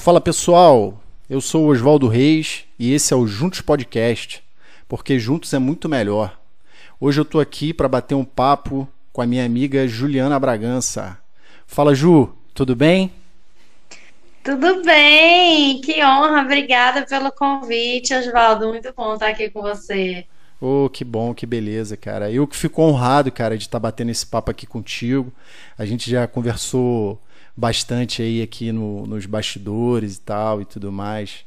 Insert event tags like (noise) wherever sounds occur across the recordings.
Fala pessoal, eu sou o Oswaldo Reis e esse é o Juntos Podcast, porque juntos é muito melhor. Hoje eu tô aqui para bater um papo com a minha amiga Juliana Bragança. Fala Ju, tudo bem? Tudo bem, que honra, obrigada pelo convite, Oswaldo. Muito bom estar aqui com você. Oh, que bom, que beleza, cara. Eu que fico honrado, cara, de estar batendo esse papo aqui contigo. A gente já conversou bastante aí aqui no, nos bastidores e tal e tudo mais.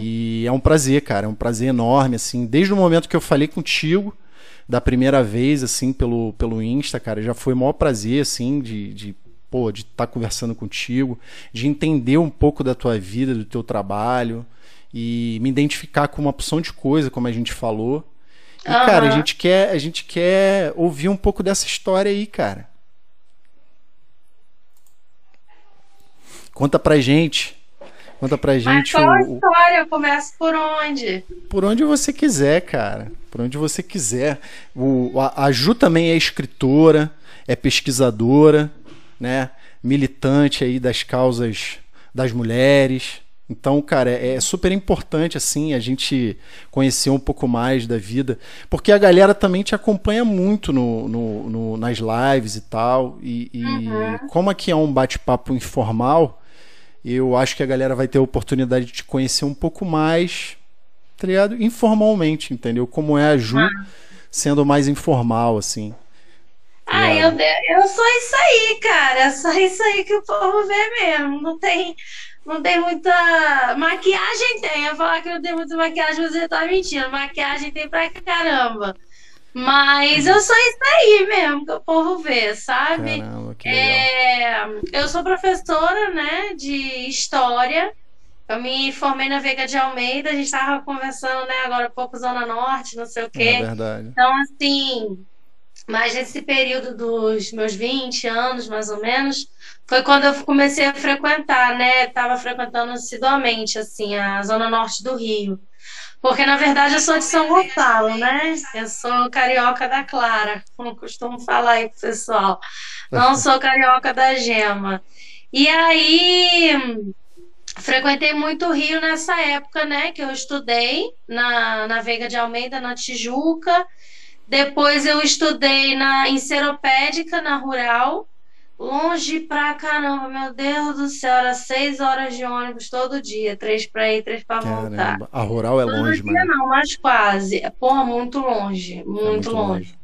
E é um prazer, cara, é um prazer enorme, assim, desde o momento que eu falei contigo, da primeira vez, assim, pelo, pelo Insta, cara, já foi o maior prazer, assim, de, de pô, de estar tá conversando contigo, de entender um pouco da tua vida, do teu trabalho e me identificar com uma opção de coisa, como a gente falou. E, uhum. cara, a gente quer, a gente quer ouvir um pouco dessa história aí, cara. Conta pra gente. Conta pra gente. Mas qual a história? Eu começo por onde? Por onde você quiser, cara. Por onde você quiser. O, a, a Ju também é escritora, é pesquisadora né, militante aí das causas das mulheres. Então, cara, é, é super importante assim a gente conhecer um pouco mais da vida, porque a galera também te acompanha muito no, no, no nas lives e tal. E, e uhum. como aqui é um bate-papo informal, eu acho que a galera vai ter a oportunidade de te conhecer um pouco mais, tá ligado? Informalmente, entendeu? Como é a Ju ah. sendo mais informal, assim. Ah, eu, eu sou isso aí, cara. É só isso aí que o povo vê mesmo. Não tem, não tem muita. Maquiagem tem. Eu falar que não tem muita maquiagem, você tá mentindo. Maquiagem tem pra caramba. Mas eu sou isso aí mesmo que o povo vê, sabe? Caramba. É, eu sou professora, né, de história. Eu me formei na Veiga de Almeida, a gente estava conversando, né, agora um pouco Zona Norte, não sei o quê. É verdade. Então, assim, mas nesse período dos meus 20 anos, mais ou menos, foi quando eu comecei a frequentar, né? Estava frequentando assiduamente, assim, a zona norte do Rio. Porque, na verdade, eu sou de São Gonçalo, né? Eu sou carioca da Clara, como costumo falar aí pro pessoal. Não (laughs) sou carioca da Gema. E aí, frequentei muito o Rio nessa época, né? Que eu estudei na, na Veiga de Almeida, na Tijuca. Depois eu estudei na em Seropédica, na Rural. Longe pra caramba, meu Deus do céu, era seis horas de ônibus todo dia, três pra ir, três pra caramba. voltar. A rural é longe, mano. Não, mas quase. Porra, muito longe, muito, é muito longe. longe.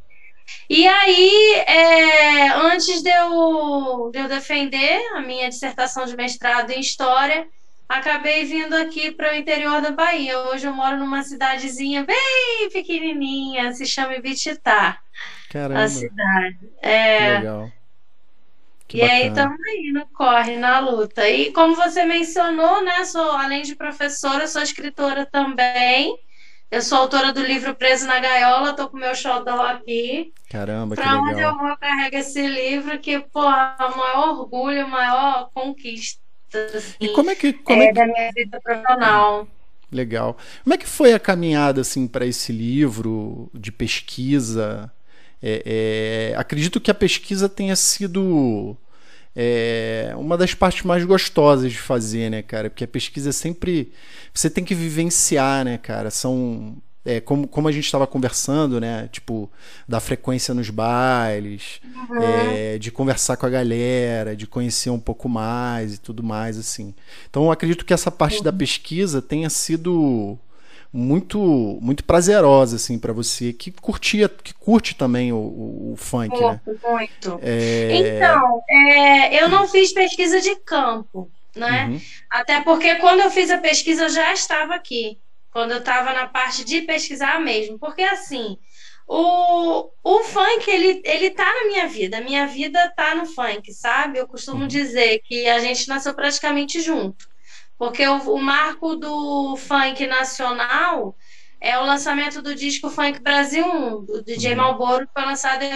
E aí, é, antes de eu, de eu defender a minha dissertação de mestrado em História, acabei vindo aqui para o interior da Bahia. Hoje eu moro numa cidadezinha bem pequenininha, se chama Ibititá. Caramba. A cidade. É... legal. Que e bacana. aí estamos aí no corre, na luta. E como você mencionou, né, sou além de professora, sou escritora também. Eu sou autora do livro Preso na Gaiola, tô com meu xodó aqui. Caramba, pra que legal. Pra onde eu vou, carrego esse livro, que, porra, é o maior orgulho, a maior conquista Assim, e como é que como é, é que... da minha vida profissional. Legal. Como é que foi a caminhada assim para esse livro de pesquisa? É, é, acredito que a pesquisa tenha sido é, uma das partes mais gostosas de fazer, né, cara? Porque a pesquisa é sempre você tem que vivenciar, né, cara? São é, como, como a gente estava conversando, né? Tipo, da frequência nos bailes, uhum. é, de conversar com a galera, de conhecer um pouco mais e tudo mais, assim. Então, eu acredito que essa parte uhum. da pesquisa tenha sido muito muito prazerosa assim para você que curtia que curte também o, o, o funk muito, né muito é... então é, eu não fiz pesquisa de campo né uhum. até porque quando eu fiz a pesquisa eu já estava aqui quando eu estava na parte de pesquisar mesmo. Porque assim, o, o funk, ele, ele tá na minha vida. A minha vida tá no funk, sabe? Eu costumo uhum. dizer que a gente nasceu praticamente junto. Porque o, o marco do funk nacional é o lançamento do disco Funk Brasil 1, do DJ uhum. Malboro, que foi lançado em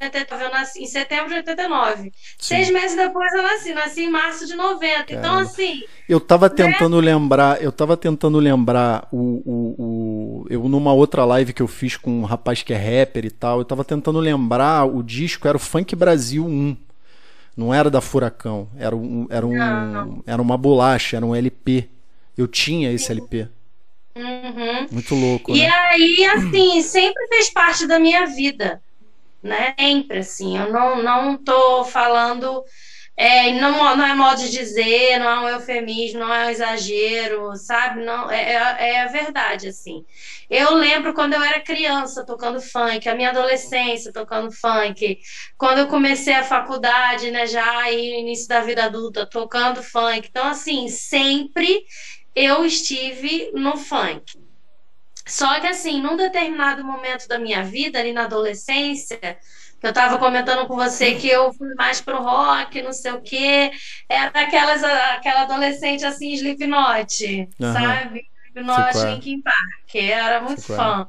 eu nasci em setembro de 89. Sim. Seis meses depois eu nasci, nasci em março de 90. Então, Caramba. Então, assim. Eu tava né? tentando né? lembrar, eu tava tentando lembrar o, o, o, Eu numa outra live que eu fiz com um rapaz que é rapper e tal, eu tava tentando lembrar o disco, era o Funk Brasil 1. Não era da Furacão, era, um, era, um, era uma bolacha, era um LP. Eu tinha esse LP. Uhum. Muito louco. E né? aí, assim, sempre fez parte da minha vida. Né? Sempre, assim. Eu não, não tô falando é, não, não é modo de dizer, não é um eufemismo, não é um exagero, sabe? Não, é, é, é a verdade, assim. Eu lembro quando eu era criança tocando funk, a minha adolescência tocando funk, quando eu comecei a faculdade, né, já e início da vida adulta, tocando funk. Então, assim, sempre eu estive no funk. Só que, assim, num determinado momento da minha vida, ali na adolescência, eu estava comentando com você que eu fui mais pro rock, não sei o quê. Era aquelas, aquela adolescente assim, Slipknot, uhum. sabe? Slipknot, é. Linkin Park. Era muito é. fã.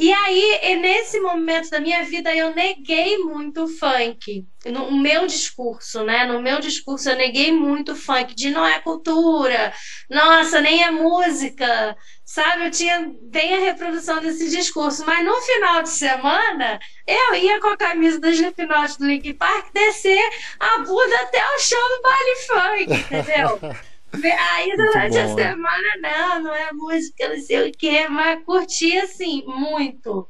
E aí, nesse momento da minha vida, eu neguei muito o funk. No meu discurso, né? No meu discurso, eu neguei muito o funk, de não é cultura, nossa, nem é música, sabe? Eu tinha bem a reprodução desse discurso. Mas no final de semana, eu ia com a camisa das Slipknot do Linkin Park descer a bunda até o show do baile funk, entendeu? (laughs) Aí durante a semana, não, não é música, não sei o que, mas curti assim, muito.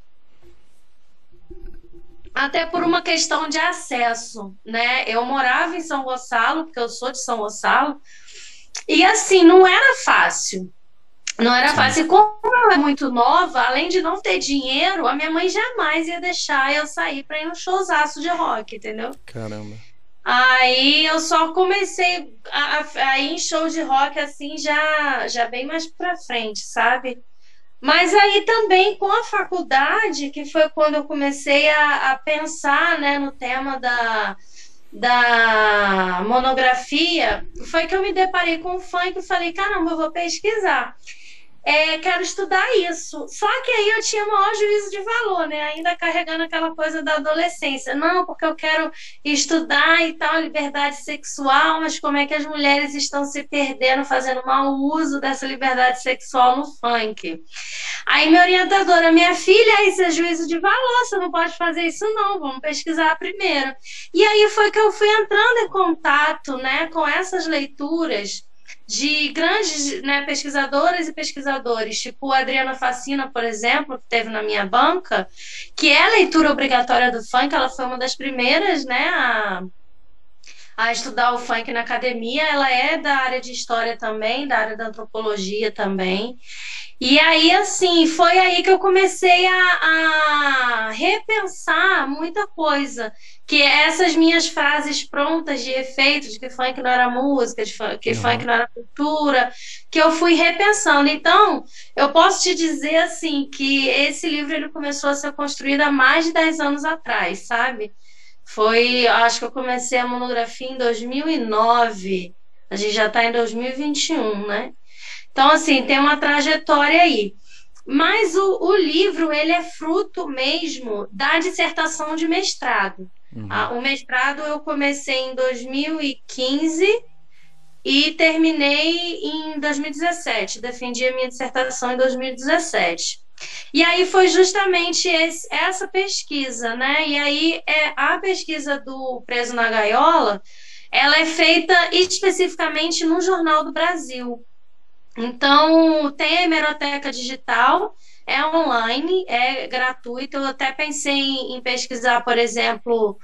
Até por uma questão de acesso, né? Eu morava em São Gonçalo, porque eu sou de São Gonçalo, e assim, não era fácil. Não era fácil. E como eu era muito nova, além de não ter dinheiro, a minha mãe jamais ia deixar eu sair para ir no showzaço de rock, entendeu? Caramba. Aí eu só comecei a, a, ir em show de rock assim já, já bem mais pra frente, sabe? Mas aí também com a faculdade, que foi quando eu comecei a, a pensar né, no tema da, da monografia, foi que eu me deparei com o funk e falei, caramba, eu vou pesquisar é, quero estudar isso. Só que aí eu tinha maior juízo de valor, né? Ainda carregando aquela coisa da adolescência. Não, porque eu quero estudar e tal, liberdade sexual, mas como é que as mulheres estão se perdendo, fazendo mau uso dessa liberdade sexual no funk? Aí minha orientadora, minha filha, isso é juízo de valor, você não pode fazer isso não, vamos pesquisar primeiro. E aí foi que eu fui entrando em contato, né, com essas leituras de grandes né, pesquisadoras e pesquisadores, tipo a Adriana Facina, por exemplo, que teve na minha banca, que é a leitura obrigatória do funk, ela foi uma das primeiras né, a, a estudar o funk na academia, ela é da área de história também, da área da antropologia também. E aí, assim, foi aí que eu comecei a, a repensar muita coisa. Que essas minhas frases prontas de efeito, de que funk não era música, de funk, que uhum. funk não era cultura, que eu fui repensando. Então, eu posso te dizer, assim, que esse livro ele começou a ser construído há mais de 10 anos atrás, sabe? Foi, acho que eu comecei a monografia em 2009. A gente já está em 2021, né? Então, assim, tem uma trajetória aí. Mas o, o livro, ele é fruto mesmo da dissertação de mestrado. Uhum. Ah, o mestrado eu comecei em 2015 e terminei em 2017. Defendi a minha dissertação em 2017. E aí foi justamente esse, essa pesquisa, né? E aí é a pesquisa do Preso na Gaiola, ela é feita especificamente no Jornal do Brasil. Então, tem a hemeroteca digital, é online, é gratuito. Eu até pensei em, pesquisar, por exemplo,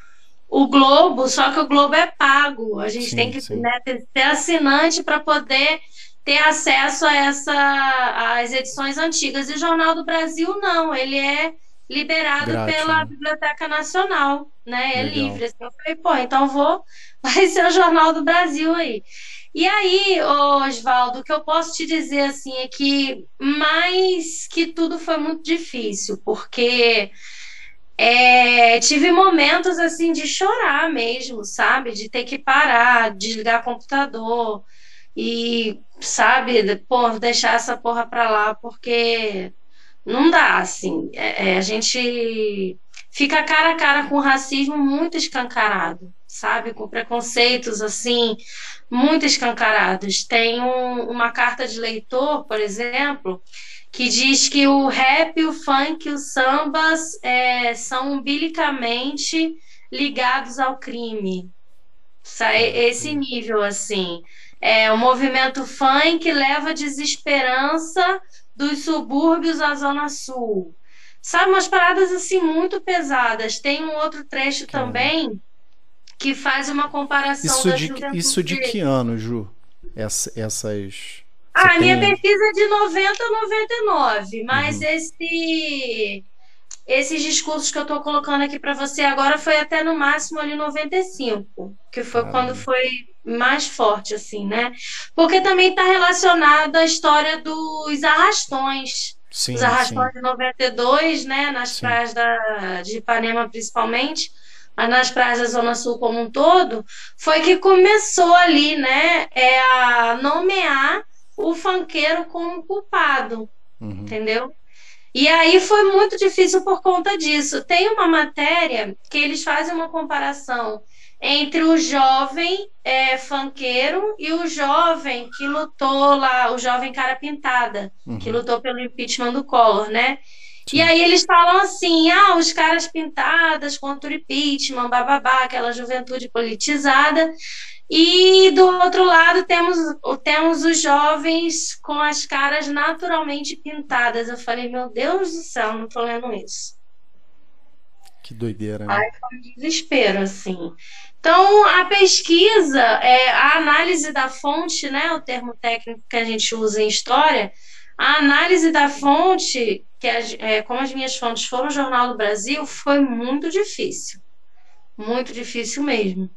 o Globo, só que o Globo é pago. A gente sim, tem que né, ser assinante para poder ter acesso a essa às edições antigas. E o Jornal do Brasil não, ele é liberado Grátis, pela né? Biblioteca Nacional, né? É Legal. livre. Assim, eu falei, pô, então vou, (laughs) vai ser o Jornal do Brasil aí. E aí, Oswaldo, o que eu posso te dizer assim é que mais que tudo foi muito difícil, porque é, tive momentos assim de chorar mesmo, sabe? De ter que parar, desligar o computador e, sabe, pô, deixar essa porra pra lá, porque não dá, assim. É, é, a gente fica cara a cara com o racismo muito escancarado, sabe? Com preconceitos, assim, muito escancarados. Tem um, uma carta de leitor, por exemplo, que diz que o rap, o funk, os sambas é, são umbilicamente ligados ao crime. Esse nível, assim. É, o movimento funk leva desesperança dos subúrbios à Zona Sul. Sabe, umas paradas assim muito pesadas. Tem um outro trecho que também que faz uma comparação isso de, Isso de que ano, Ju? Essa, essas. Ah, a minha pesquisa é de 90 a 99, mas uhum. esse esses discursos que eu estou colocando aqui para você agora foi até no máximo ali 95, que foi Caramba. quando foi mais forte, assim, né? Porque também está relacionado à história dos arrastões. Sim, Os arrastões sim. de 92, né? Nas sim. praias da, de Ipanema, principalmente, mas nas praias da Zona Sul como um todo, foi que começou ali, né? É a nomear o fanqueiro como culpado, uhum. entendeu? E aí foi muito difícil por conta disso. Tem uma matéria que eles fazem uma comparação entre o jovem é, fanqueiro e o jovem que lutou lá, o jovem cara pintada, uhum. que lutou pelo impeachment do Collor, né? Sim. E aí eles falam assim, ah, os caras pintadas contra o impeachment, bababá, aquela juventude politizada. E do outro lado temos, temos os jovens com as caras naturalmente pintadas. Eu falei, meu Deus do céu, não tô lendo isso. Que doideira, né? Ai, foi um desespero, assim. Então, a pesquisa, é, a análise da fonte, né, o termo técnico que a gente usa em história, a análise da fonte, que é, como as minhas fontes foram o Jornal do Brasil, foi muito difícil. Muito difícil mesmo.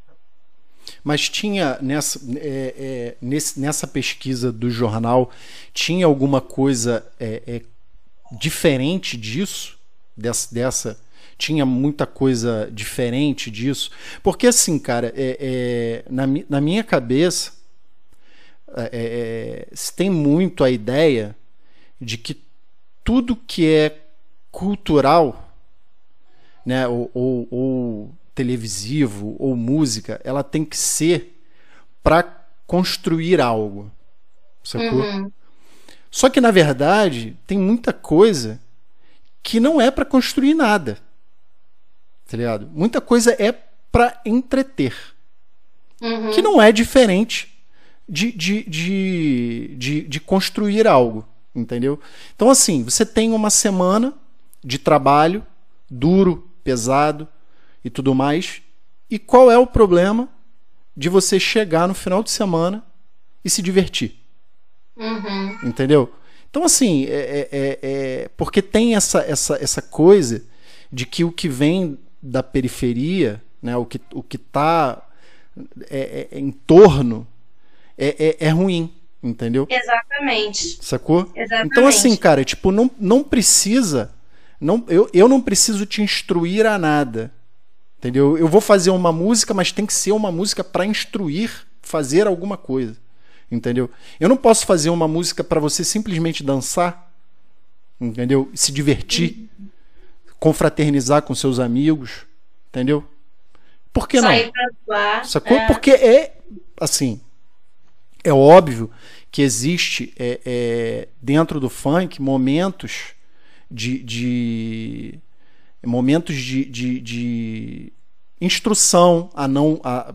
Mas tinha nessa, é, é, nesse, nessa pesquisa do jornal, tinha alguma coisa é, é diferente disso? Dessa, dessa tinha muita coisa diferente disso. Porque, assim, cara, é, é, na, na minha cabeça, se tem muito a ideia de que tudo que é cultural, né, ou, ou, ou televisivo, ou música, ela tem que ser para construir algo. Sacou? Uhum. Só que, na verdade, tem muita coisa que não é para construir nada tá ligado? Muita coisa é para entreter. Uhum. Que não é diferente de, de, de, de, de construir algo, entendeu? Então, assim, você tem uma semana de trabalho duro, pesado e tudo mais. E qual é o problema de você chegar no final de semana e se divertir? Uhum. Entendeu? Então, assim, é, é, é, é, porque tem essa, essa, essa coisa de que o que vem da periferia, né, o que o está é, é, em torno, é, é, é, ruim, entendeu? Exatamente. Sacou? Exatamente. Então, assim, cara, tipo, não, não precisa. Não, eu, eu não preciso te instruir a nada. Entendeu? Eu vou fazer uma música, mas tem que ser uma música para instruir, fazer alguma coisa. Entendeu? Eu não posso fazer uma música para você simplesmente dançar, entendeu? Se divertir. Confraternizar com seus amigos, entendeu? Por que Sair não? Sacou? É. Porque é assim, é óbvio que existe é, é, dentro do funk momentos de, de momentos de, de, de, instrução a não a,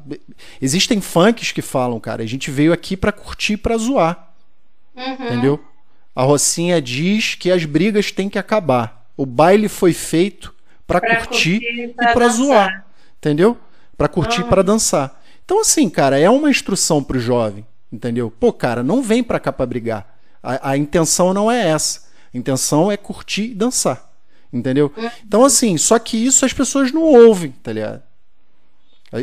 existem funks que falam cara a gente veio aqui para curtir para zoar uhum. entendeu a Rocinha diz que as brigas têm que acabar o baile foi feito para curtir, curtir, e para zoar, entendeu? Para curtir, uhum. para dançar. Então assim, cara, é uma instrução pro jovem, entendeu? Pô, cara, não vem para cá para brigar. A, a, intenção não é essa. A intenção é curtir e dançar, entendeu? Uhum. Então assim, só que isso as pessoas não ouvem, tá ligado?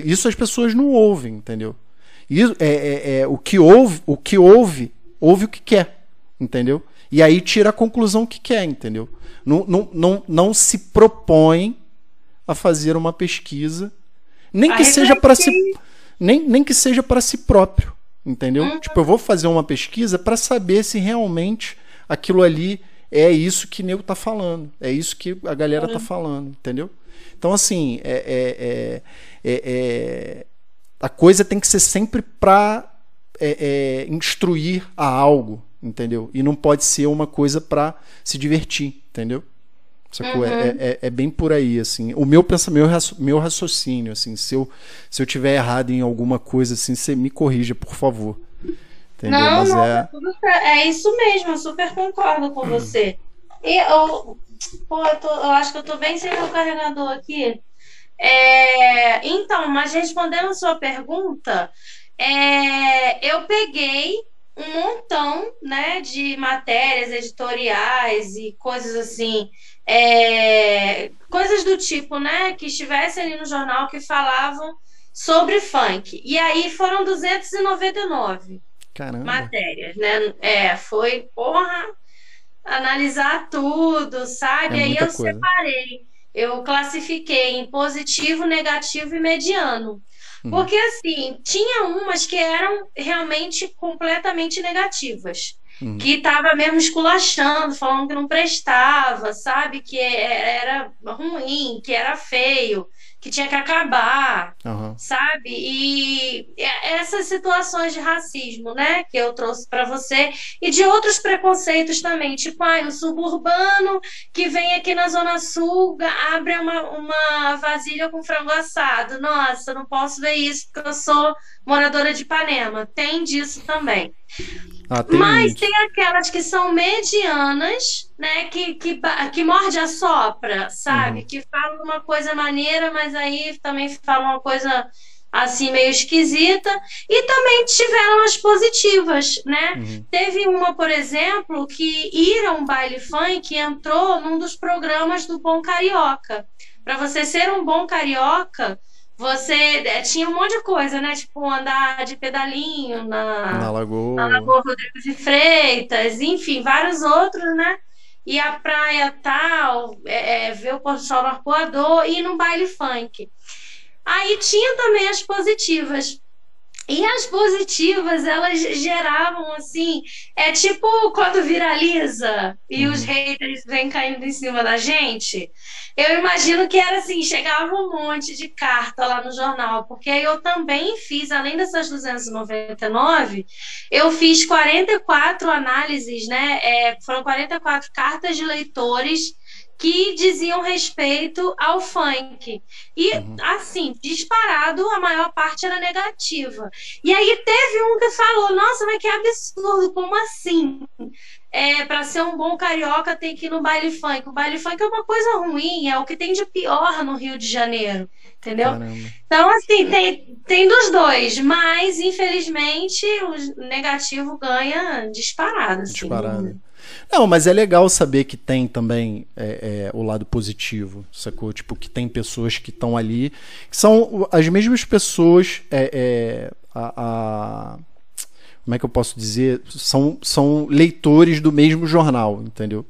Isso as pessoas não ouvem, entendeu? Isso é, é, é o que ouve, o que ouve, ouve o que quer, entendeu? E aí tira a conclusão que quer, entendeu? não, não, não, não se propõe a fazer uma pesquisa, nem que seja para si, nem, nem que seja para si próprio, entendeu? Uhum. Tipo, eu vou fazer uma pesquisa para saber se realmente aquilo ali é isso que nego tá falando, é isso que a galera tá uhum. tá falando, entendeu? Então, assim, é, é, é, é a coisa tem que ser sempre para é, é, instruir a algo, entendeu? E não pode ser uma coisa para se divertir, entendeu? É, uhum. É, é, é, bem por aí, assim. O meu pensamento, meu raciocínio, assim, se eu, se eu tiver errado em alguma coisa, assim, você me corrija, por favor. Entendeu? Não, Mas não, é... Tá é isso mesmo, eu super concordo com você. E eu, pô, eu, tô, eu acho que eu tô bem sem meu carregador aqui. É, então, mas respondendo a sua pergunta, é, eu peguei um montão né, de matérias editoriais e coisas assim, é, coisas do tipo, né, que estivessem ali no jornal que falavam sobre funk. E aí foram 299 Caramba. matérias, né? É, foi, porra, analisar tudo, sabe? É aí eu coisa. separei, eu classifiquei em positivo, negativo e mediano. Uhum. Porque, assim, tinha umas que eram realmente completamente negativas. Uhum. Que estava mesmo esculachando, falando que não prestava, sabe? Que era ruim, que era feio que tinha que acabar, uhum. sabe? E essas situações de racismo, né, que eu trouxe para você, e de outros preconceitos também, tipo, ah, o suburbano que vem aqui na Zona Sul abre uma, uma vasilha com frango assado. Nossa, não posso ver isso porque eu sou moradora de Ipanema. Tem disso também. Ah, tem Mas tem aquelas que são medianas, né? Que, que, que morde a sopra, sabe? Uhum. Que falam uma coisa maneira, mas aí também falam uma coisa assim meio esquisita e também tiveram as positivas, né? Uhum. Teve uma, por exemplo, que ir a um baile funk entrou num dos programas do Bom Carioca. Para você ser um bom carioca, você é, tinha um monte de coisa, né? Tipo, andar de pedalinho na, na Lagoa. na Lagoa Rodrigo de Freitas, enfim, vários outros, né? E a praia tal, é, é, ver o pôr do sol no arpoador e ir no baile funk. Aí tinha também as positivas. E as positivas, elas geravam assim, é tipo quando viraliza e uhum. os haters vêm caindo em cima da gente. Eu imagino que era assim, chegava um monte de carta lá no jornal, porque eu também fiz, além dessas 299, eu fiz 44 análises, né? É, foram 44 cartas de leitores que diziam respeito ao funk. E, uhum. assim, disparado, a maior parte era negativa. E aí teve um que falou: Nossa, mas que absurdo, como assim? É, para ser um bom carioca tem que ir no baile funk. O baile funk é uma coisa ruim, é o que tem de pior no Rio de Janeiro, entendeu? Caramba. Então, assim, tem, tem dos dois, mas infelizmente o negativo ganha disparado. Assim, disparado. Não, mas é legal saber que tem também é, é, o lado positivo, sacou? Tipo, que tem pessoas que estão ali, que são as mesmas pessoas, é, é, a, a, como é que eu posso dizer? São, são leitores do mesmo jornal, entendeu?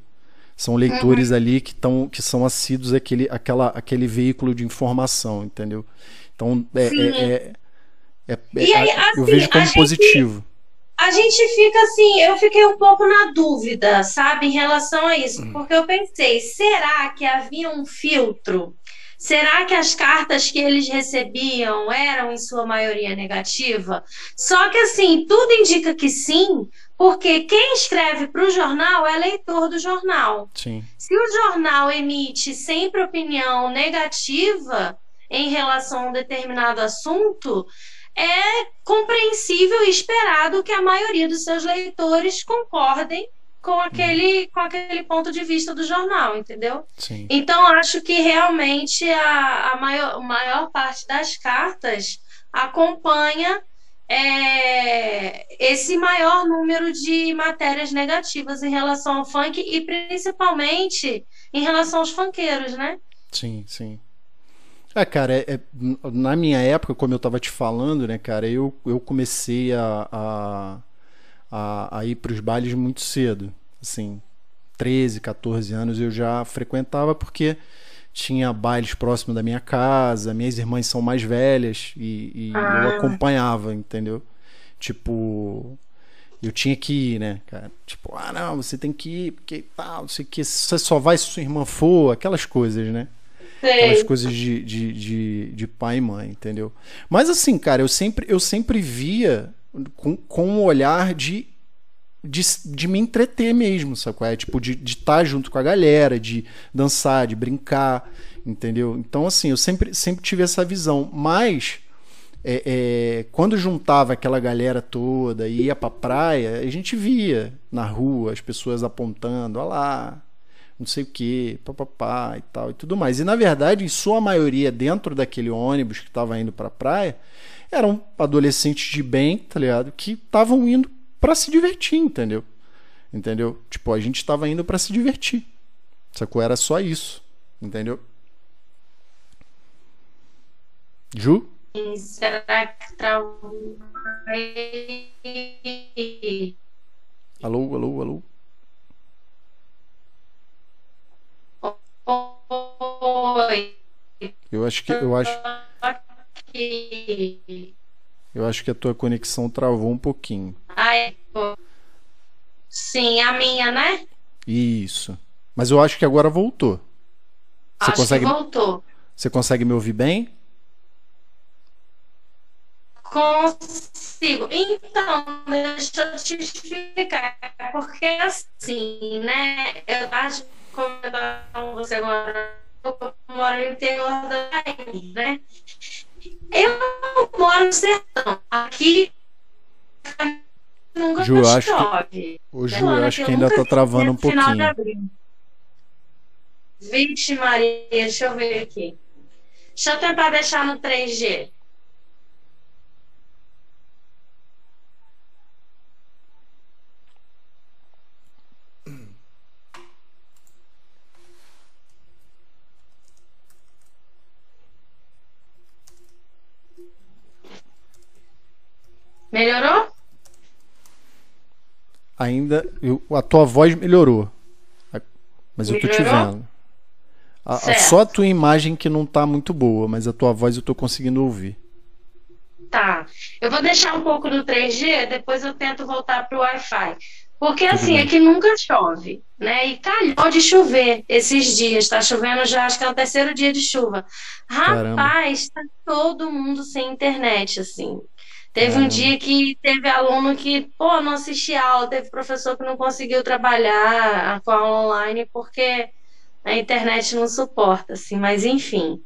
São leitores uhum. ali que, tão, que são assíduos àquele, àquela, àquele veículo de informação, entendeu? Então, é, é, é, é aí, assim, eu vejo como positivo. Gente a gente fica assim, eu fiquei um pouco na dúvida, sabe, em relação a isso, hum. porque eu pensei, será que havia um filtro? Será que as cartas que eles recebiam eram em sua maioria negativa? Só que assim, tudo indica que sim, porque quem escreve para o jornal é leitor do jornal. Sim. Se o jornal emite sempre opinião negativa em relação a um determinado assunto, é compreensível e esperado que a maioria dos seus leitores concordem com aquele, com aquele ponto de vista do jornal, entendeu? Sim. Então, acho que realmente a, a maior, maior parte das cartas acompanha é, esse maior número de matérias negativas em relação ao funk e principalmente em relação aos funkeiros, né? Sim, sim. É, cara, é, é, na minha época, como eu tava te falando, né, cara, eu, eu comecei a, a, a, a ir para os bailes muito cedo. Assim, 13, 14 anos eu já frequentava porque tinha bailes próximo da minha casa, minhas irmãs são mais velhas e, e ah. eu acompanhava, entendeu? Tipo, eu tinha que ir, né, cara? Tipo, ah, não, você tem que ir, porque tal, não sei o que, você só vai se sua irmã for, aquelas coisas, né? Aquelas coisas de, de, de, de, pai e mãe, entendeu? Mas assim, cara, eu sempre, eu sempre via com, com um olhar de de, de me entreter mesmo, sacou? É tipo, de estar tá junto com a galera, de dançar, de brincar, entendeu? Então, assim, eu sempre, sempre tive essa visão. Mas, é, é, quando juntava aquela galera toda e ia pra praia, a gente via na rua as pessoas apontando, olha lá, não sei o que, papapá e tal e tudo mais. E na verdade, em sua maioria, dentro daquele ônibus que estava indo pra praia, eram adolescentes de bem, tá ligado? Que estavam indo para se divertir, entendeu? Entendeu? Tipo, a gente estava indo para se divertir. Sacou? Era só isso, entendeu? Ju? Será que travou? Alô, alô, alô. Oi. Eu acho que eu acho eu acho que a tua conexão travou um pouquinho. Ai, sim, a minha, né? Isso. Mas eu acho que agora voltou. Você acho consegue... que voltou. Você consegue me ouvir bem? Consigo. Então, deixa eu te explicar. Porque assim, né? Eu acho como você agora eu moro no interior da Bahia, né? Eu moro no sertão. Aqui nunca Ju, acho chove. Que, o Ju, eu acho que ainda tá travando um pouquinho. Vixe Maria, deixa eu ver aqui. Deixa eu tentar deixar no 3G. Melhorou? Ainda. Eu, a tua voz melhorou. Mas melhorou? eu tô te vendo. A, a, só a tua imagem que não tá muito boa, mas a tua voz eu tô conseguindo ouvir. Tá. Eu vou deixar um pouco do 3G, depois eu tento voltar pro Wi-Fi. Porque Tudo assim, bem. aqui nunca chove, né? E calhou de chover esses dias. Tá chovendo já, acho que é o terceiro dia de chuva. Rapaz, Caramba. tá todo mundo sem internet, assim. Teve um dia que teve aluno que, pô, não assistia aula, teve professor que não conseguiu trabalhar com a aula online porque a internet não suporta, assim, mas enfim.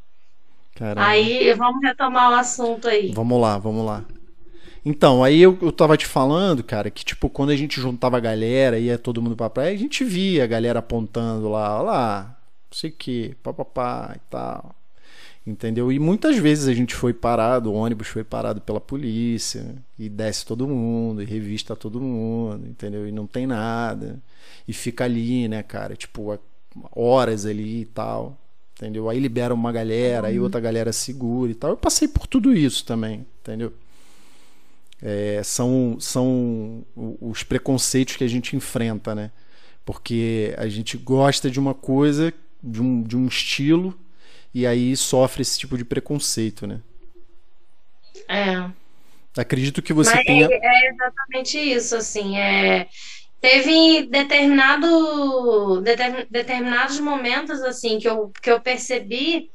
Caramba. Aí vamos retomar o assunto aí. Vamos lá, vamos lá. Então, aí eu, eu tava te falando, cara, que tipo, quando a gente juntava a galera, ia todo mundo pra praia, a gente via a galera apontando lá, lá, não sei o que, papapá e tal entendeu? E muitas vezes a gente foi parado, o ônibus foi parado pela polícia, e desce todo mundo, e revista todo mundo, entendeu? E não tem nada, e fica ali, né, cara, tipo, horas ali e tal, entendeu? Aí libera uma galera, aí uhum. outra galera segura e tal. Eu passei por tudo isso também, entendeu? É, são, são os preconceitos que a gente enfrenta, né? Porque a gente gosta de uma coisa, de um, de um estilo, e aí sofre esse tipo de preconceito, né? É. Acredito que você Mas tenha. É, exatamente isso, assim. É, teve determinado, determinados momentos, assim, que eu, que eu percebi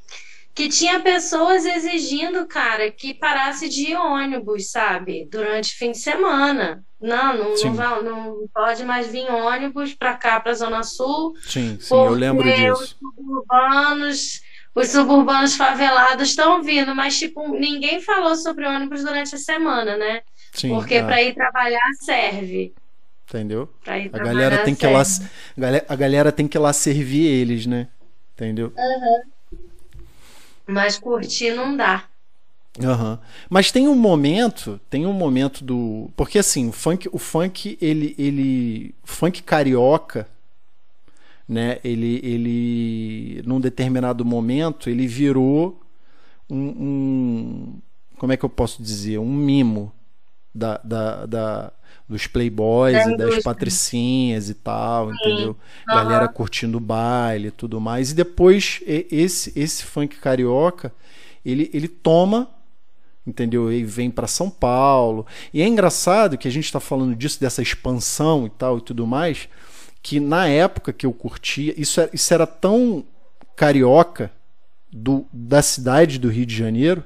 que tinha pessoas exigindo, cara, que parasse de ônibus, sabe? Durante o fim de semana. Não, não, não, vai, não, pode mais vir ônibus para cá, para a Zona Sul. Sim, sim, eu lembro disso. Os urbanos os suburbanos favelados estão vindo, mas tipo, ninguém falou sobre ônibus durante a semana, né? Sim, Porque é. para ir trabalhar serve. Entendeu? a galera tem que ir lá, a galera tem que ir lá servir eles, né? Entendeu? Uhum. Mas curtir não dá. Uhum. Mas tem um momento, tem um momento do, porque assim, o funk, o funk ele, ele, funk carioca, né? Ele, ele, num determinado momento, ele virou um, um como é que eu posso dizer, um mimo da, da, da dos playboys é e das patricinhas e tal, Sim. entendeu? Uhum. Galera curtindo baile e tudo mais. E depois esse esse funk carioca, ele, ele toma entendeu? E vem para São Paulo. E é engraçado que a gente está falando disso, dessa expansão e tal e tudo mais, que na época que eu curtia, isso era, isso era tão carioca do, da cidade do Rio de Janeiro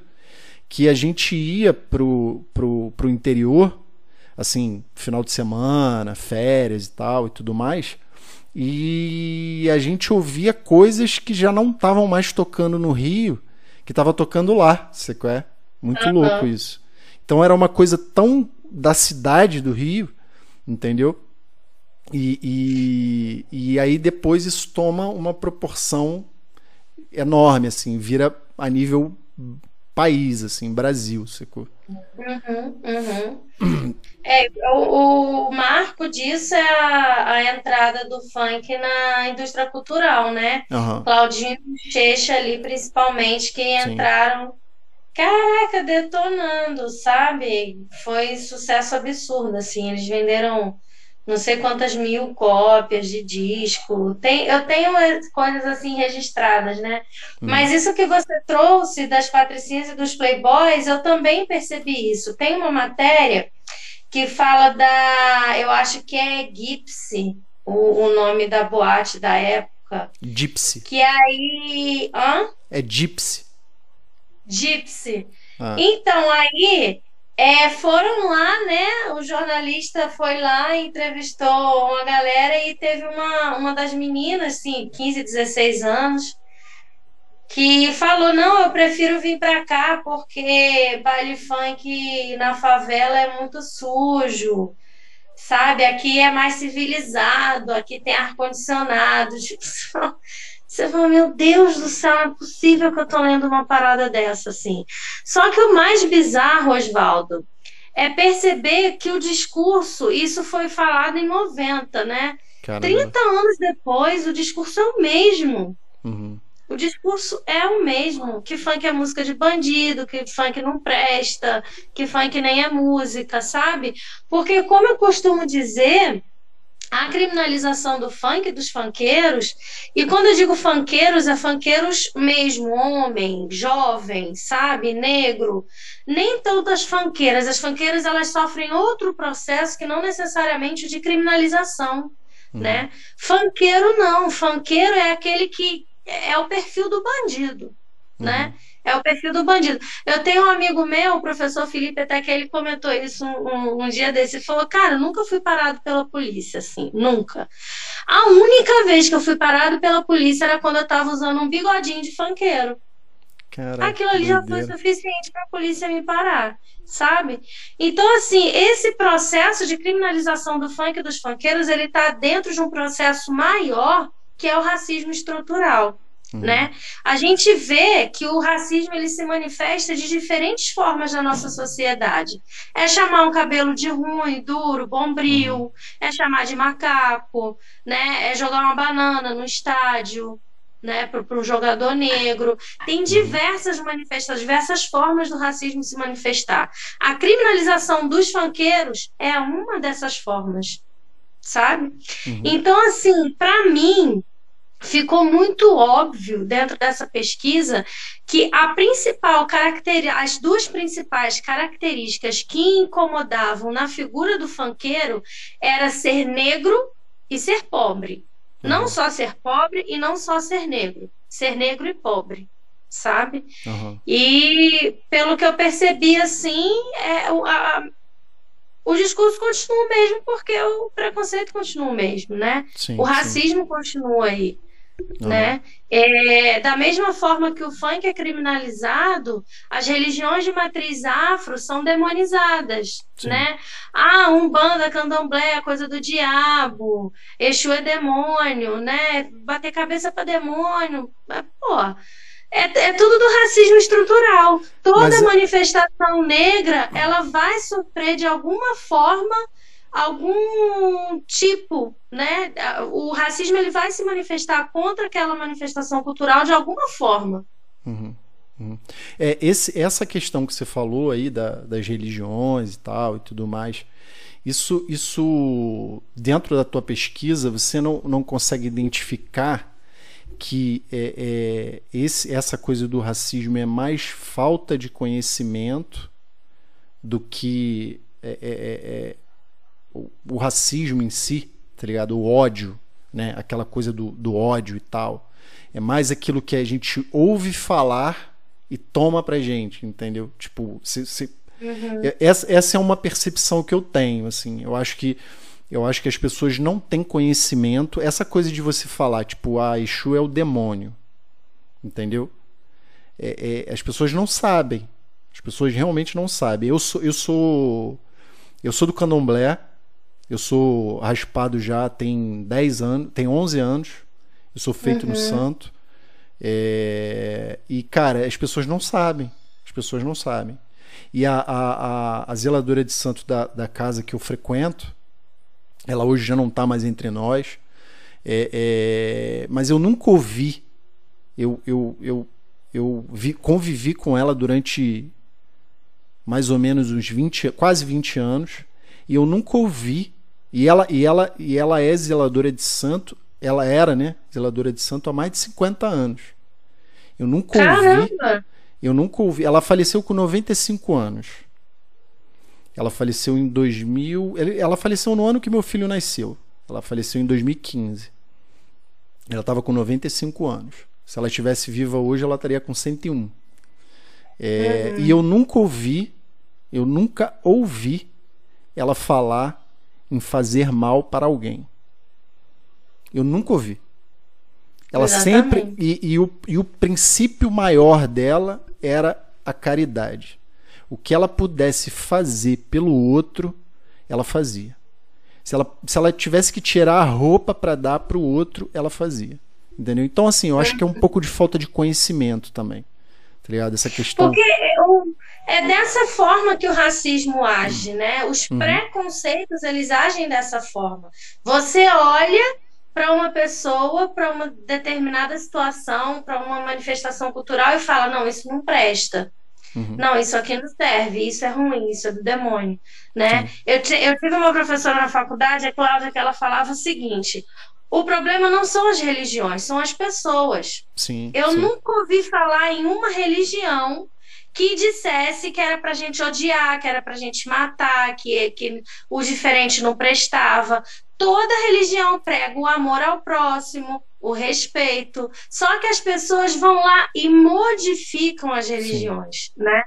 que a gente ia pro, pro, pro interior, assim, final de semana, férias e tal e tudo mais. E a gente ouvia coisas que já não estavam mais tocando no Rio, que estava tocando lá, você é? Muito uhum. louco isso. Então era uma coisa tão da cidade do Rio, entendeu? E, e, e aí depois isso toma uma proporção enorme, assim, vira a nível país, assim, Brasil, sacou? Uhum, uhum. (clears throat) É, o, o, marco disso é a, a, entrada do funk na indústria cultural, né? Uhum. Claudinho e Checha ali, principalmente, que Sim. entraram, caraca, detonando, sabe? Foi sucesso absurdo, assim, eles venderam não sei quantas mil cópias de disco. Tem, eu tenho coisas assim registradas, né? Hum. Mas isso que você trouxe das patricinhas e dos playboys, eu também percebi isso. Tem uma matéria que fala da, eu acho que é Gypsy, o, o nome da boate da época. Gypsy. Que aí, hã? É Gypsy. Gypsy. Ah. Então aí é, foram lá, né? O jornalista foi lá, entrevistou uma galera e teve uma, uma das meninas, assim, 15, 16 anos, que falou: Não, eu prefiro vir para cá porque baile funk na favela é muito sujo, sabe? Aqui é mais civilizado, aqui tem ar-condicionado. (laughs) Tipo, você fala, meu Deus do céu, não é possível que eu tô lendo uma parada dessa, assim. Só que o mais bizarro, Oswaldo, é perceber que o discurso, isso foi falado em 90, né? Caramba. 30 anos depois, o discurso é o mesmo. Uhum. O discurso é o mesmo. Que funk é música de bandido, que funk não presta, que funk nem é música, sabe? Porque, como eu costumo dizer, a criminalização do funk, dos funkeiros, e quando eu digo funkeiros, é funkeiros mesmo, homem, jovem, sabe, negro, nem todas as funkeiras, as funkeiras elas sofrem outro processo que não necessariamente o de criminalização, uhum. né? Funkeiro não, funkeiro é aquele que é o perfil do bandido, né? uhum. né? É o perfil do bandido. Eu tenho um amigo meu, o professor Felipe, até que ele comentou isso um, um, um dia desse. Ele falou: Cara, nunca fui parado pela polícia, assim, nunca. A única vez que eu fui parado pela polícia era quando eu estava usando um bigodinho de fanqueiro. Caraca, Aquilo ali já foi suficiente para a polícia me parar, sabe? Então, assim, esse processo de criminalização do funk e dos funkeiros, ele está dentro de um processo maior que é o racismo estrutural. Uhum. Né? A gente vê que o racismo ele se manifesta de diferentes formas na nossa sociedade. É chamar um cabelo de ruim, duro, bombril, uhum. é chamar de macaco, né? é jogar uma banana no estádio, né, para um jogador negro. Tem uhum. diversas manifestações, diversas formas do racismo se manifestar. A criminalização dos fanqueiros é uma dessas formas, sabe? Uhum. Então, assim, para mim, ficou muito óbvio dentro dessa pesquisa que a principal característica, as duas principais características que incomodavam na figura do fanqueiro era ser negro e ser pobre. Uhum. Não só ser pobre e não só ser negro, ser negro e pobre, sabe? Uhum. E pelo que eu percebi assim, é, a, o discurso continua o mesmo porque o preconceito continua o mesmo, né? Sim, o racismo sim. continua aí. Uhum. Né? É, da mesma forma que o funk é criminalizado, as religiões de matriz afro são demonizadas, Sim. né? Ah, umbanda, candomblé é coisa do diabo, Exu é demônio, né? Bater cabeça para demônio, pô, é, é, tudo do racismo estrutural. Toda Mas... manifestação negra, ela vai sofrer de alguma forma algum tipo, né? O racismo ele vai se manifestar contra aquela manifestação cultural de alguma forma. Uhum, uhum. É, esse, essa questão que você falou aí da, das religiões e tal e tudo mais, isso, isso dentro da tua pesquisa você não, não consegue identificar que é, é, esse, essa coisa do racismo é mais falta de conhecimento do que é, é, é, é o, racismo em si, tá ligado? O ódio, né? Aquela coisa do, do ódio e tal. É mais aquilo que a gente ouve falar e toma pra gente, entendeu? Tipo, se, se Uhum. Essa, essa é uma percepção que eu tenho, assim. Eu acho que eu acho que as pessoas não têm conhecimento. Essa coisa de você falar, tipo, ah, Exu é o demônio. Entendeu? É, é, as pessoas não sabem. As pessoas realmente não sabem. Eu sou, eu sou, eu sou do candomblé. Eu sou raspado já tem 10 anos, tem 11 anos. Eu sou feito uhum. no santo. É, e, cara, as pessoas não sabem. As pessoas não sabem. E a, a, a, a zeladora de santo da, da casa que eu frequento, ela hoje já não está mais entre nós. É, é, mas eu nunca ouvi. Eu, eu, eu, eu vi, convivi com ela durante mais ou menos uns 20, quase 20 anos. E eu nunca ouvi. E ela, e ela, e ela é zeladora de santo. Ela era, né? Zeladora de santo há mais de 50 anos. Eu nunca Caramba. ouvi. Eu nunca ouvi. Ela faleceu com 95 anos. Ela faleceu em 2000. Ela faleceu no ano que meu filho nasceu. Ela faleceu em 2015. Ela estava com 95 anos. Se ela estivesse viva hoje, ela estaria com 101. É, uhum. E eu nunca ouvi, eu nunca ouvi ela falar em fazer mal para alguém. Eu nunca ouvi. Ela Exatamente. sempre. E, e, o, e o princípio maior dela era a caridade. O que ela pudesse fazer pelo outro, ela fazia. Se ela, se ela tivesse que tirar a roupa para dar para o outro, ela fazia. Entendeu? Então, assim, eu acho que é um pouco de falta de conhecimento também. Tá ligado? Essa questão. Porque é dessa forma que o racismo age, né? Os uhum. preconceitos, eles agem dessa forma. Você olha para uma pessoa, para uma determinada situação, para uma manifestação cultural e fala: não, isso não presta. Uhum. Não, isso aqui não serve, isso é ruim, isso é do demônio, né? Eu, eu tive uma professora na faculdade, a Cláudia, que ela falava o seguinte: o problema não são as religiões, são as pessoas. Sim, eu sim. nunca ouvi falar em uma religião que dissesse que era pra gente odiar, que era pra gente matar, que, que o diferente não prestava. Toda religião prega o amor ao próximo, o respeito. Só que as pessoas vão lá e modificam as religiões, Sim. né?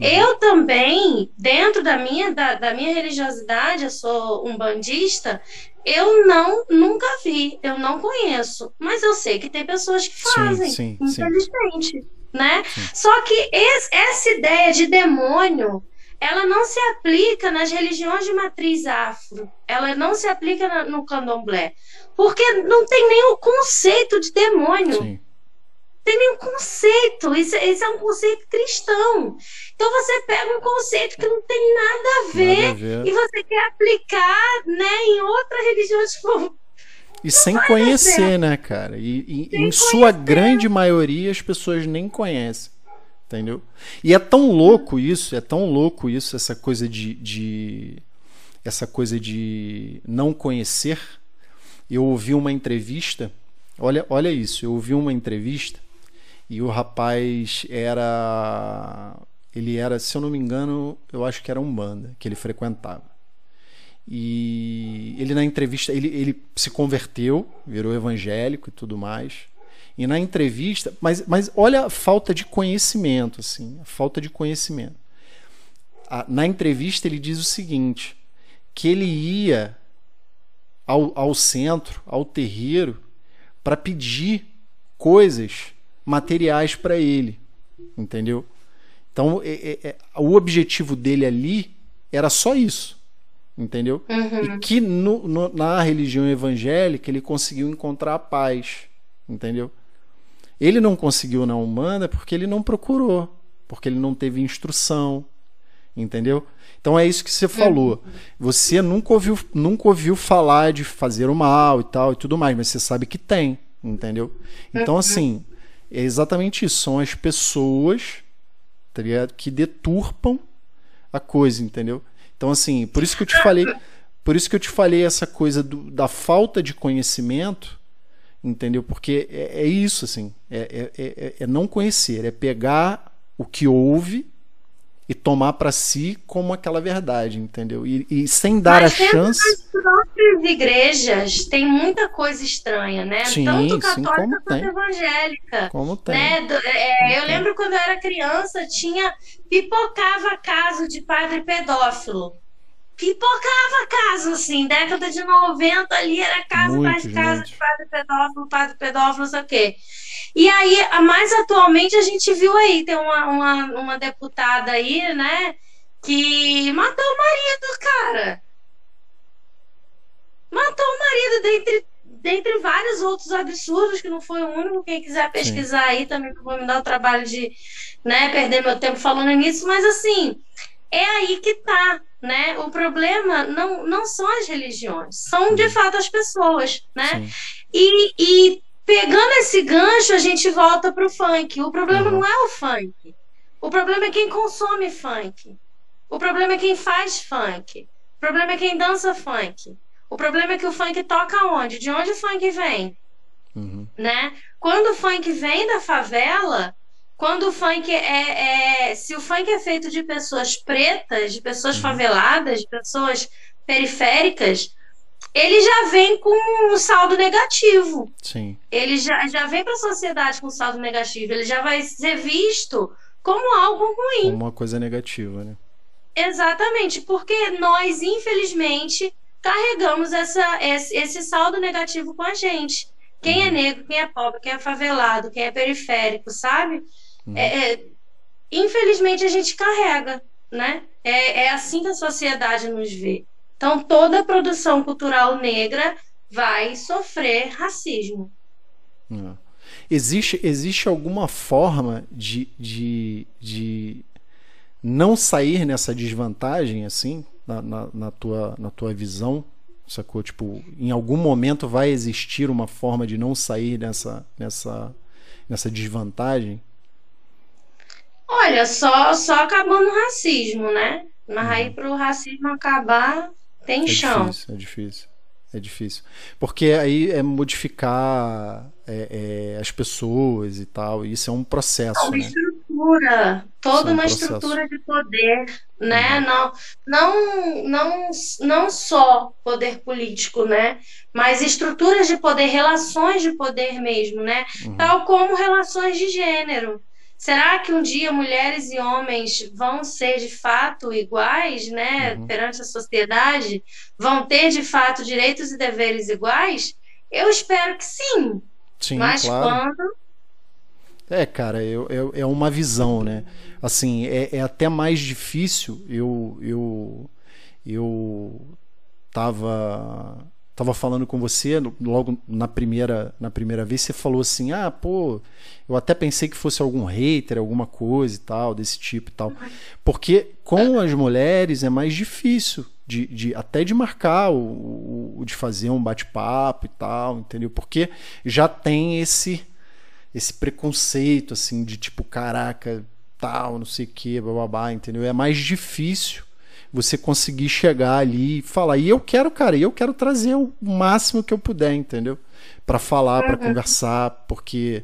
Uhum. Eu também, dentro da minha, da, da, minha religiosidade, eu sou um bandista, eu não nunca vi, eu não conheço, mas eu sei que tem pessoas que fazem, sim, sim, infelizmente. Sim né? Só que esse, essa ideia de demônio, ela não se aplica nas religiões de matriz afro, ela não se aplica no candomblé, porque não tem o conceito de demônio. Sim. Tem nenhum conceito, isso, isso é um conceito cristão. Então você pega um conceito que não tem nada a ver, nada a ver. e você quer aplicar né, em outra religião, tipo, e sem conhecer, né, cara? E, e em sua grande maioria as pessoas nem conhecem. Entendeu? E é tão louco isso, é tão louco isso, essa coisa de, de essa coisa de não conhecer. Eu ouvi uma entrevista, olha, olha isso, eu ouvi uma entrevista e o rapaz era ele era, se eu não me engano, eu acho que era um banda que ele frequentava. E ele na entrevista, ele, ele se converteu, virou evangélico e tudo mais. E na entrevista, mas, mas olha a falta de conhecimento, assim, a falta de conhecimento. A, na entrevista ele diz o seguinte, que ele ia ao, ao centro, ao terreiro, para pedir coisas materiais para ele, entendeu? Então, é, é, é, o objetivo dele ali era só isso entendeu? Uhum. E que no, no, na religião evangélica ele conseguiu encontrar a paz, entendeu? Ele não conseguiu na Umbanda porque ele não procurou, porque ele não teve instrução, entendeu? Então é isso que você falou. Uhum. Você nunca ouviu, nunca ouviu falar de fazer o mal e tal e tudo mais, mas você sabe que tem, entendeu? Então uhum. assim, é exatamente isso. São as pessoas tá que deturpam a coisa, entendeu? Então, assim, por isso que eu te falei, por isso que eu te falei essa coisa do, da falta de conhecimento, entendeu? Porque é, é isso, assim, é, é, é, é não conhecer, é pegar o que houve, e tomar para si como aquela verdade, entendeu? E, e sem dar Mas a chance. Nas próprias igrejas tem muita coisa estranha, né? Sim, Tanto católica sim, quanto evangélica. Como tem. Né? É, eu lembro quando eu era criança, tinha pipocava caso de padre pedófilo. Pipocava caso, assim, década de 90 ali era caso mais caso de padre pedófilo, padre pedófilo, não sei o quê. E aí, mais atualmente, a gente viu aí, tem uma, uma, uma deputada aí, né, que matou o marido, cara. Matou o marido dentre, dentre vários outros absurdos, que não foi o único. Quem quiser pesquisar Sim. aí também, não vou me dar o trabalho de né, perder meu tempo falando nisso, mas assim, é aí que tá, né? O problema não, não são as religiões, são de fato as pessoas, né? E, e pegando esse gancho, a gente volta para o funk. O problema uhum. não é o funk. O problema é quem consome funk. O problema é quem faz funk. O problema é quem dança funk. O problema é que o funk toca onde? De onde o funk vem? Uhum. Né? Quando o funk vem da favela, quando o funk é, é, Se o funk é feito de pessoas pretas, de pessoas uhum. faveladas, de pessoas periféricas, ele já vem com um saldo negativo. Sim. Ele já, já vem para a sociedade com saldo negativo. Ele já vai ser visto como algo ruim. Como uma coisa negativa, né? Exatamente, porque nós, infelizmente, carregamos essa, esse, esse saldo negativo com a gente. Quem é uhum. é negro, quem é pobre, quem é favelado, quem é periférico, sabe? Uhum. É, é, infelizmente a gente carrega, né? É, é assim que a sociedade nos vê. Então, toda produção cultural negra vai sofrer racismo. É. Existe, existe alguma forma de, de, de não sair nessa desvantagem, assim, na, na, na, tua, na tua visão? Sacou? Tipo, em algum momento vai existir uma forma de não sair nessa, nessa, nessa desvantagem? Olha, só, só acabando o racismo, né? Mas uhum. aí para o racismo acabar, tem é chão. Difícil, é difícil. É difícil. Porque aí é modificar é, é, as pessoas e tal. E isso é um processo. É uma né? estrutura. Toda é um uma processo. estrutura de poder. Né? Uhum. Não, não, não, não só poder político, né? Mas estruturas de poder, relações de poder mesmo, né? Uhum. Tal como relações de gênero. Será que um dia mulheres e homens vão ser de fato iguais, né, uhum. perante a sociedade? Vão ter de fato direitos e deveres iguais? Eu espero que sim. Sim, Mas claro. quando é, cara, eu, eu, é uma visão, né? Assim, é, é até mais difícil. Eu, eu, eu tava tava falando com você logo na primeira na primeira vez você falou assim ah pô eu até pensei que fosse algum hater alguma coisa e tal desse tipo e tal. Porque com as mulheres é mais difícil de, de até de marcar o, o de fazer um bate-papo e tal entendeu? Porque já tem esse esse preconceito assim de tipo caraca tal não sei o que babá entendeu? É mais difícil você conseguir chegar ali e falar. E eu quero, cara, eu quero trazer o máximo que eu puder, entendeu? Para falar, para uhum. conversar, porque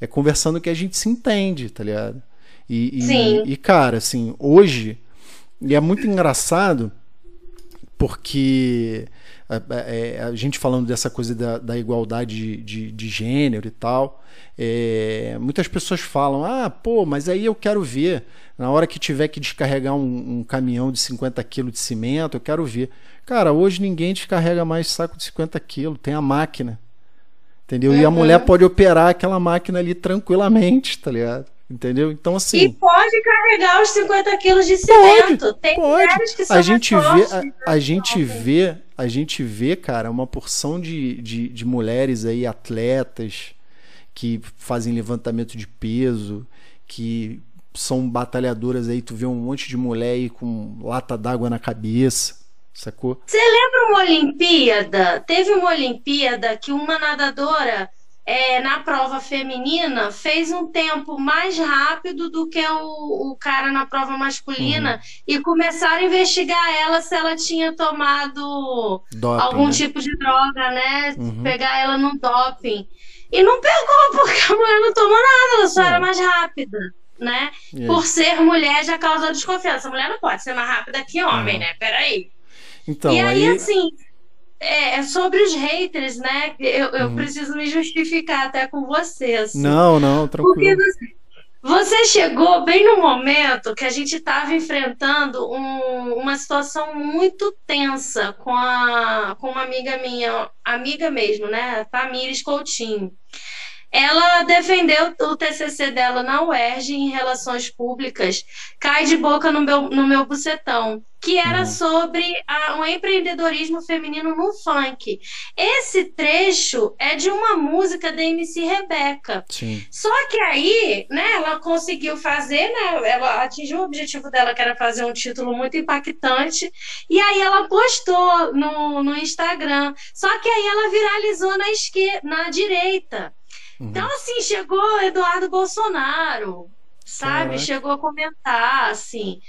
é conversando que a gente se entende, tá ligado? E, e, e, cara, assim, hoje, e é muito engraçado, porque a, a, é, a, gente falando dessa coisa da, da igualdade de, de, de, gênero e tal, é, muitas pessoas falam: ah, pô, mas aí eu quero ver na hora que tiver que descarregar um, um caminhão de 50 quilos de cimento, eu quero ver. Cara, hoje ninguém descarrega mais saco de 50 quilos, tem a máquina. Entendeu? Uhum. E a mulher pode operar aquela máquina ali tranquilamente, tá ligado? Entendeu? Então, assim. E pode carregar os 50 quilos de cimento. Pode, Tem pode. que são a gente vê, a, a gente vê, a gente vê, cara, uma porção de, de, de mulheres aí, atletas, que fazem levantamento de peso, que são batalhadoras aí, tu vê um monte de mulher aí com lata d'água na cabeça, sacou? Você lembra uma Olimpíada? Teve uma Olimpíada que uma nadadora é, na prova feminina fez um tempo mais rápido do que o, o cara na prova masculina uhum. e começaram a investigar ela se ela tinha tomado doping, algum né? tipo de droga, né? Uhum. Pegar ela no doping. E não pegou, (laughs) porque a mulher não tomou nada, ela só era mais rápida né? Por ser mulher já causa desconfiança. Mulher não pode ser mais rápida que homem, uhum. né? Peraí. Então, e aí, aí... assim, é, é, sobre os haters, né? Eu, eu uhum. preciso me justificar até com você. Assim. Não, não, tranquilo. Porque você, você chegou bem no momento que a gente estava enfrentando um, uma situação muito tensa com, a, com uma amiga minha, amiga mesmo, né? Tamires Coutinho. Ela defendeu o TCC dela na UERJ em Relações Públicas, cai de boca no meu, no meu bucetão, que era uhum. sobre a, um empreendedorismo feminino no funk. Esse trecho é de uma música da MC Rebeca. Sim. Só que aí, né, ela conseguiu fazer, né, ela atingiu o objetivo dela, que era fazer um título muito impactante, e aí ela postou no, no Instagram. Só que aí ela viralizou na esquerda, na direita. Uhum. Então, assim, chegou Eduardo Bolsonaro, sabe? Chegou a comentar, assim.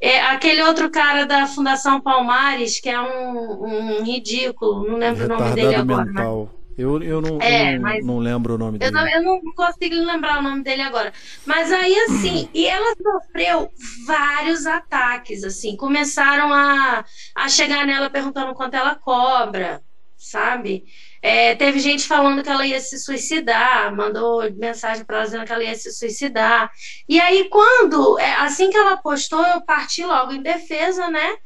É, aquele outro cara da Fundação Palmares, que é um, um ridículo, não lembro Retardado o nome dele agora. Mental. Mas... Eu, eu, não, é, eu não, não, lembro o nome dele. Eu não, eu não consigo lembrar o nome dele agora. Mas aí, assim, (clears throat) e ela sofreu vários ataques, assim. Começaram a, a chegar nela perguntando quanto ela cobra, sabe? É, teve gente falando que ela ia se suicidar, mandou mensagem para ela dizendo que ela ia se suicidar. E aí, quando, é, assim que ela postou, eu parti logo em defesa, né?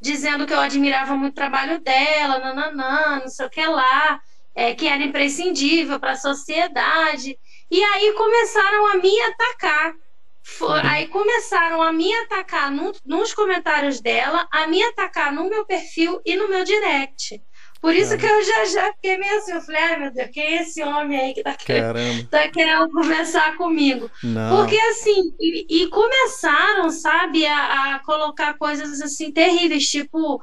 Dizendo que eu admirava muito o trabalho dela, nananã, não sei o que lá, é, que era imprescindível para a sociedade. E aí começaram a me atacar. For, aí começaram a me atacar no, nos comentários dela, a me atacar no meu perfil e no meu direct. Por isso que eu já, já fiquei meio assim, eu falei, ai meu Deus, quem é esse homem aí que tá querendo, tá querendo conversar comigo? Não. Porque assim, e, e começaram, sabe, a, a, colocar coisas assim terríveis, tipo,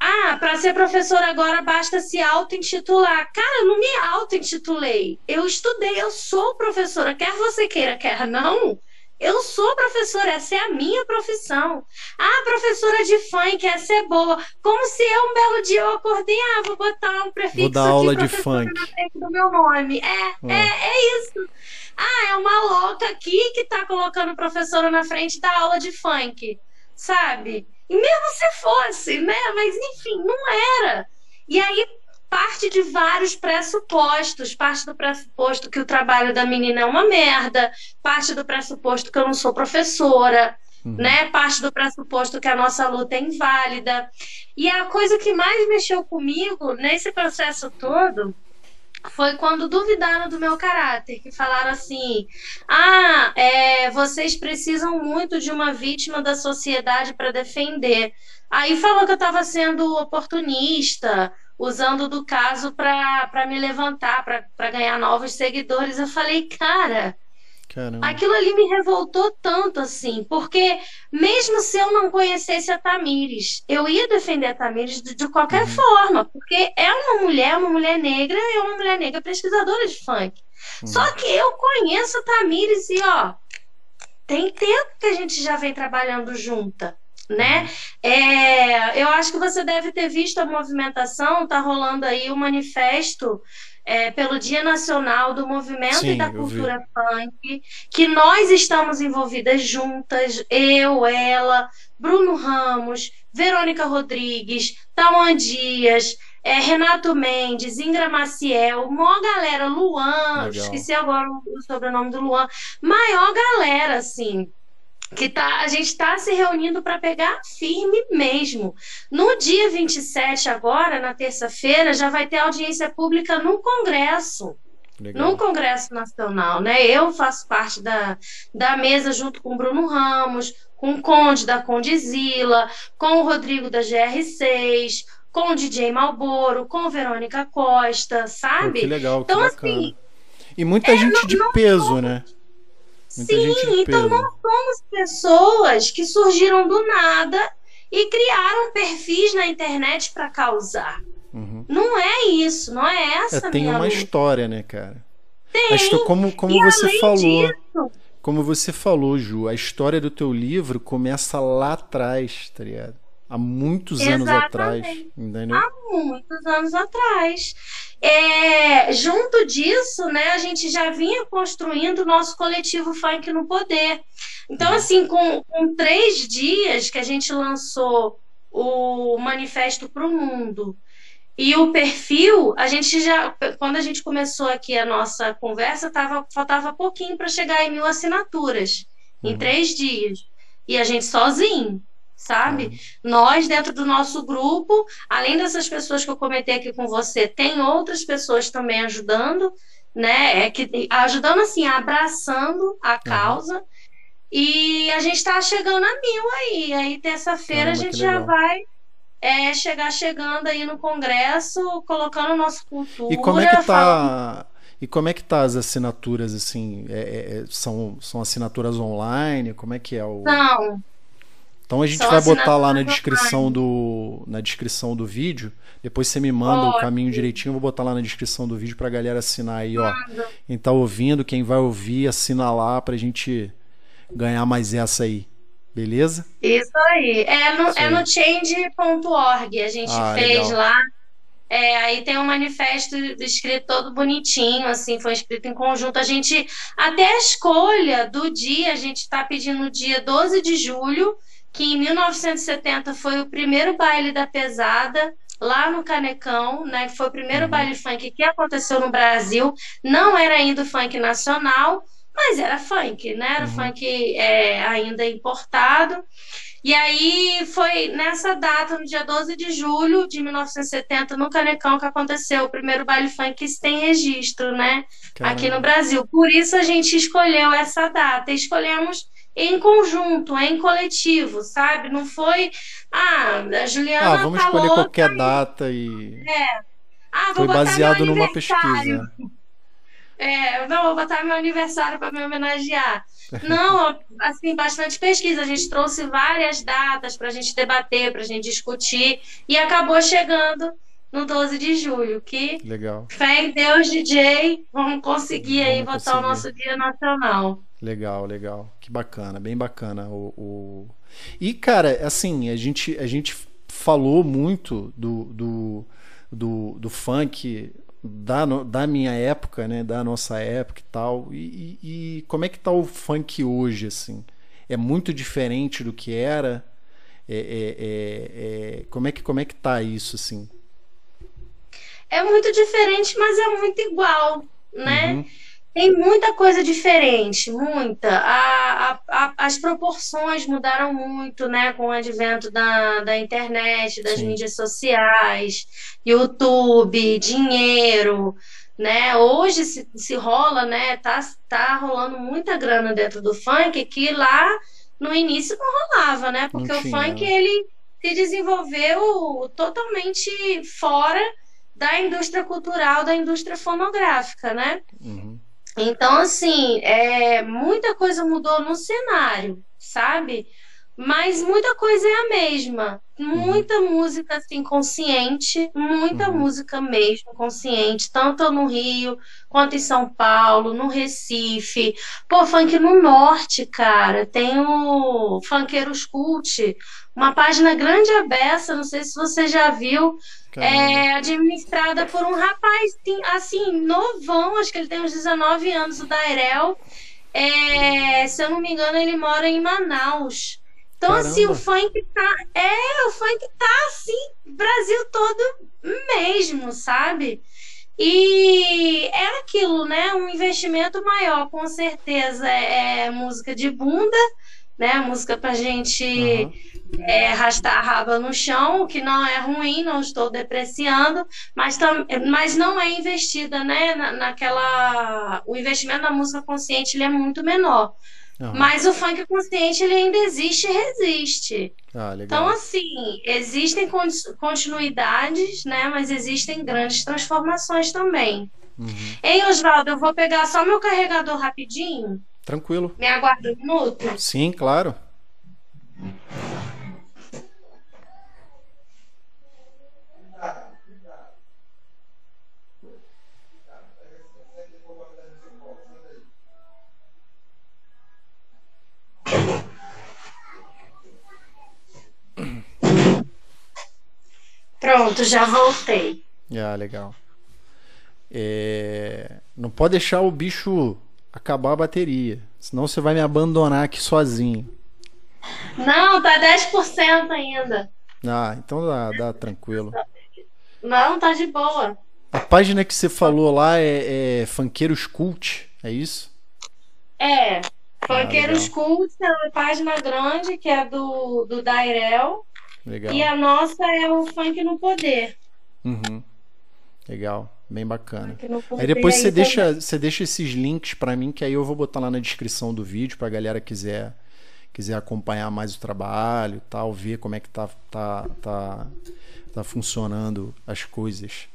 ah, para ser professora agora basta se auto-intitular. Cara, eu não me auto-intitulei. Eu estudei, eu sou professora, quer você queira, quer não. Eu sou professora, essa é a minha profissão. Ah, professora de funk, essa é boa. Como se eu, um belo dia, eu acordei, ah, vou botar um prefixo vou dar aula de funk. na frente do meu nome. É, é, é isso. Ah, é uma louca aqui que tá colocando professora na frente da aula de funk, sabe? E mesmo se fosse, né? Mas enfim, não era. E aí parte de vários pressupostos. Parte do pressuposto que o trabalho da menina é uma merda, parte do pressuposto que eu não sou professora, uhum. né? Parte do pressuposto que a nossa luta é inválida. E a coisa que mais mexeu comigo nesse processo todo foi quando duvidaram do meu caráter, que falaram assim: ah, é, vocês precisam muito de uma vítima da sociedade para defender. Aí falou que eu estava sendo oportunista, usando do caso para me levantar, para ganhar novos seguidores. Eu falei, cara, Caramba. aquilo ali me revoltou tanto assim, porque mesmo se eu não conhecesse a Tamires, eu ia defender a Tamires de, de qualquer uhum. forma, porque é uma mulher, uma mulher negra, é uma mulher negra pesquisadora de funk. Uhum. Só que eu conheço a Tamires e, ó, tem tempo que a gente já vem trabalhando junta né? É, eu acho que você deve ter visto a movimentação, tá rolando aí o um manifesto é, pelo Dia Nacional do Movimento Sim, e da Cultura Funk, que nós estamos envolvidas juntas, eu, ela, Bruno Ramos, Verônica Rodrigues, Tauan Dias, é, Renato Mendes, Ingra Maciel, maior galera, Luan, Legal. esqueci agora o sobrenome do Luan, maior galera, assim que tá, a gente está se reunindo para pegar firme mesmo. No dia 27, agora, na terça-feira, já vai ter audiência pública no Congresso. Legal. No Congresso Nacional, né? Eu faço parte da, da mesa junto com o Bruno Ramos, com o Conde da Condizila, com o Rodrigo da GR6, com o DJ Malboro, com Verônica Costa, sabe? Pô, que legal, então, que assim. E muita é, gente não, de peso, não, né? Muita Sim, então não somos pessoas que surgiram do nada e criaram perfis na internet para causar. Uhum. Não é isso, não é essa é, Tem uma história, né, cara? Tem. Mas como, como você falou. Disso, como você falou, Ju, a história do teu livro começa lá atrás, tá ligado? Há muitos Exatamente. anos atrás. Entendeu? Há muitos anos atrás. É, junto disso, né, a gente já vinha construindo o nosso coletivo Funk no Poder. Então, uhum. assim, com, com três dias que a gente lançou o manifesto para o mundo e o perfil, a gente já, quando a gente começou aqui a nossa conversa, tava, faltava pouquinho para chegar em mil assinaturas, uhum. em três dias. E a gente sozinho sabe? Uhum. Nós, dentro do nosso grupo, além dessas pessoas que eu comentei aqui com você, tem outras pessoas também ajudando, né? É que, ajudando assim, abraçando a causa. Uhum. E a gente está chegando a mil aí. Aí, terça-feira, a gente já vai é, chegar chegando aí no Congresso, colocando o nosso cultura. E como é que tá. Falando... E como é que tá as assinaturas, assim? É, é, é, são, são assinaturas online? Como é que é o. Não, então a gente Só vai botar lá na descrição do na descrição do vídeo. Depois você me manda o caminho direitinho, eu vou botar lá na descrição do vídeo pra galera assinar aí, ó. Quem tá ouvindo, quem vai ouvir, assina lá pra gente ganhar mais essa aí. Beleza? Isso aí. É no, é no change.org. A gente ah, fez legal. lá. É, aí tem um manifesto escrito todo bonitinho, assim, foi escrito em conjunto. A gente, até a escolha do dia, a gente está pedindo o dia 12 de julho, que em 1970 foi o primeiro baile da pesada lá no Canecão, né? Foi o primeiro uhum. baile funk que aconteceu no Brasil. Não era ainda o funk nacional, mas era funk, né? Era uhum. funk é, ainda importado. E aí foi nessa data, no dia 12 de julho de 1970, no Canecão, que aconteceu o primeiro baile funk que tem registro, né? Caramba. Aqui no Brasil. Por isso a gente escolheu essa data. Escolhemos em conjunto, em coletivo, sabe? Não foi, ah, a Juliana. Ah, vamos escolher qualquer data e. É. Ah, foi baseado numa pesquisa. É, não, vou botar meu aniversário para me homenagear. Não, (laughs) assim, bastante pesquisa. A gente trouxe várias datas para a gente debater, para a gente discutir, e acabou chegando no 12 de julho. Que legal. Fé em Deus, DJ, vamos conseguir vamos aí botar conseguir. o nosso Dia Nacional. Legal, legal. Que bacana, bem bacana. O, o... E, cara, assim, a gente, a gente falou muito do, do, do, do funk da, da minha época, né? Da nossa época e tal. E, e, e, como é que tá o funk hoje, assim? É muito diferente do que era? É, é, é, é como, é que, como é que tá isso, assim? É muito diferente, mas é muito igual, né? Uhum. Tem muita coisa diferente, muita. A, a, a, as proporções mudaram muito, né, com o advento da, da internet, das Sim. mídias sociais, YouTube, dinheiro, né? Hoje se, se rola, né? Tá, tá rolando muita grana dentro do funk que lá no início não rolava, né? Porque o funk ele se desenvolveu totalmente fora da indústria cultural, da indústria fonográfica, né? Uhum. Então, assim, é, muita coisa mudou no cenário, sabe? Mas muita coisa é a mesma. Muita uhum. música assim consciente, muita uhum. música mesmo consciente, tanto no Rio quanto em São Paulo, no Recife. Pô, funk no norte, cara. Tem o Funkeiros Cult, uma página grande abessa, não sei se você já viu, é administrada por um rapaz, assim, novão, acho que ele tem uns 19 anos, o Dairel. É, se eu não me engano, ele mora em Manaus. Então, Caramba. assim, o funk tá. É, o funk tá assim, Brasil todo mesmo, sabe? E é aquilo, né? Um investimento maior, com certeza, é, é música de bunda, né? Música pra gente. Uhum é, arrastar a raba no chão, o que não é ruim, não estou depreciando, mas, tam, mas não é investida, né, na, naquela... O investimento na música consciente ele é muito menor. Uhum. Mas o funk consciente ele ainda existe e resiste. Ah, então, assim, existem continuidades, né? Mas existem grandes transformações também. Uhum. Ei, Oswaldo, eu vou pegar só meu carregador rapidinho. Tranquilo. Me aguarda um minuto? Sim, claro. Pronto, já voltei. Ah, legal. É... Não pode deixar o bicho acabar a bateria, senão você vai me abandonar aqui sozinho. Não, tá 10% ainda. Ah, então dá, dá tranquilo. Não, tá de boa. A página que você falou lá é, é Funkeiros Cult, é isso? É, Funkeiros ah, Cult é uma página grande que é do, do Dairel. Legal. E a nossa é o Funk no Poder. Uhum. Legal, bem bacana. Aí depois você deixa, você deixa esses links para mim, que aí eu vou botar lá na descrição do vídeo pra galera quiser quiser acompanhar mais o trabalho, tal, ver como é que tá tá tá, tá funcionando as coisas.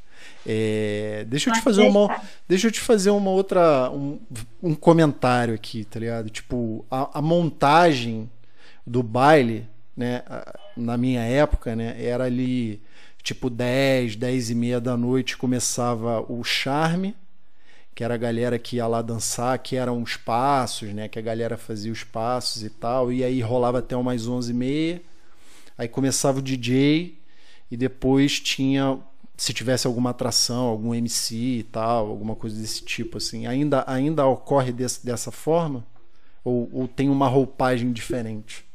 É, deixa eu te fazer uma deixa eu te fazer uma outra um, um comentário aqui, tá ligado? Tipo a, a montagem do baile, né? Na minha época, né? Era ali tipo 10, 10 e meia da noite começava o charme, que era a galera que ia lá dançar, que eram os passos, né? Que a galera fazia os passos e tal, e aí rolava até umas 11 e meia, aí começava o DJ e depois tinha se tivesse alguma atração, algum MC e tal, alguma coisa desse tipo assim, ainda ainda ocorre desse, dessa forma ou, ou tem uma roupagem diferente?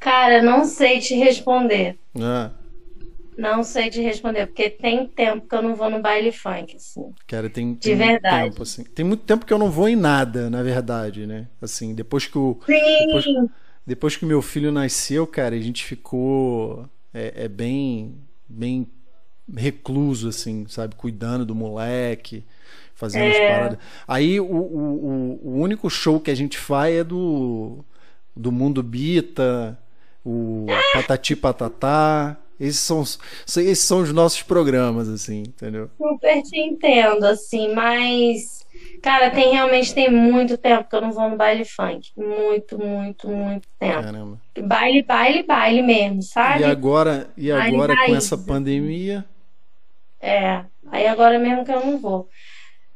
Cara, não sei te responder. Ah. Não sei te responder, porque tem tempo que eu não vou no baile funk, assim. Cara, tem, tem de verdade. tempo, assim. Tem muito tempo que eu não vou em nada, na verdade, né? Assim, depois que o. Sim. Depois, depois que meu filho nasceu, cara, a gente ficou. É, é bem. bem recluso, assim, sabe? Cuidando do moleque, fazendo é. as paradas. Aí o, o, o único show que a gente faz é do. do Mundo Bita, o Patati Patatá. Esses são, esses são os nossos programas, assim, entendeu? Super te entendo, assim, mas. Cara, tem realmente tem muito tempo que eu não vou no baile funk. Muito, muito, muito tempo. Caramba. Baile, baile, baile mesmo, sabe? E agora, e agora com essa pandemia? É, aí agora mesmo que eu não vou.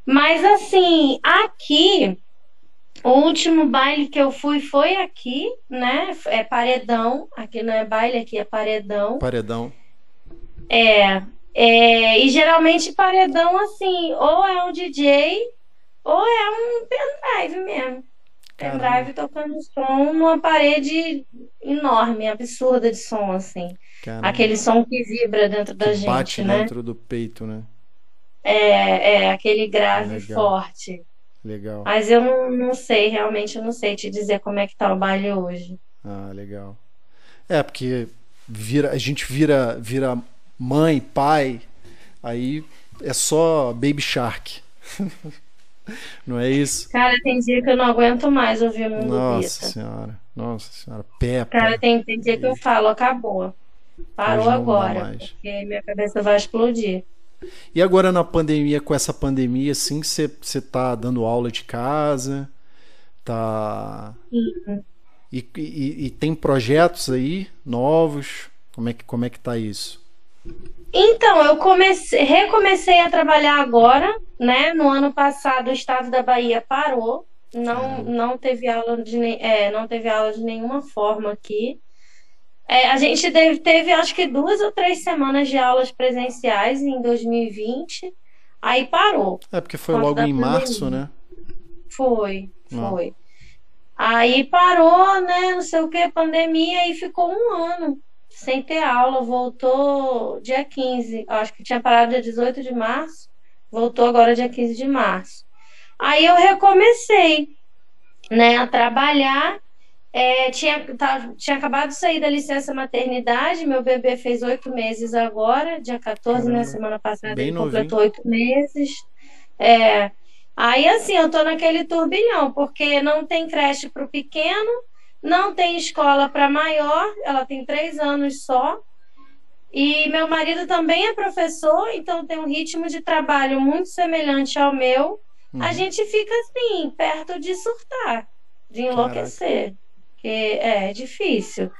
Mas assim, aqui o último baile que eu fui foi aqui, né? É paredão. Aqui não é baile, aqui é paredão. Paredão. É. é e geralmente paredão, assim, ou é um DJ ou é um pendrive mesmo. Pendrive tocando som numa parede enorme, absurda de som, assim. Caramba. Aquele som que vibra dentro da gente, bate né? dentro do peito, né? É, é aquele grave forte. Legal. Mas eu não, não sei, realmente eu não sei te dizer como é que tá o baile hoje. Ah, legal. É, porque vira, a gente vira, vira mãe, pai, aí é só Baby Shark. (laughs) não é isso? Cara, tem dia que eu não aguento mais ouvir o mundo Nossa senhora, nossa senhora, Peppa. Cara, tem, tem dia que eu falo, acabou. Parou agora, porque minha cabeça vai explodir. E agora na pandemia, com essa pandemia, assim, você tá dando aula de casa, tá. Uhum. E, e, e, tem projetos aí novos? Como é que, como é que tá isso? Então, eu comecei, recomecei a trabalhar agora, né? No ano passado o estado da Bahia parou, não, é. não teve aula de é, não teve aula de nenhuma forma aqui. É, a gente teve, teve, acho que duas ou três semanas de aulas presenciais em 2020, aí parou. É, porque foi logo em março, né? Foi, ah. foi. Aí parou, né? Não sei o que, pandemia, e ficou um ano sem ter aula. Voltou dia 15, acho que tinha parado dia 18 de março, voltou agora dia 15 de março. Aí eu recomecei, né, a trabalhar é, tinha, tá, tinha acabado de sair da licença maternidade, meu bebê fez oito meses agora, dia 14, Caramba, né? Semana passada ele completou oito meses. É, aí assim, eu tô naquele turbilhão, porque não tem creche para o pequeno, não tem escola para maior, ela tem três anos só. E meu marido também é professor, então tem um ritmo de trabalho muito semelhante ao meu. Uhum. A gente fica assim, perto de surtar, de enlouquecer. Caraca porque é, é difícil.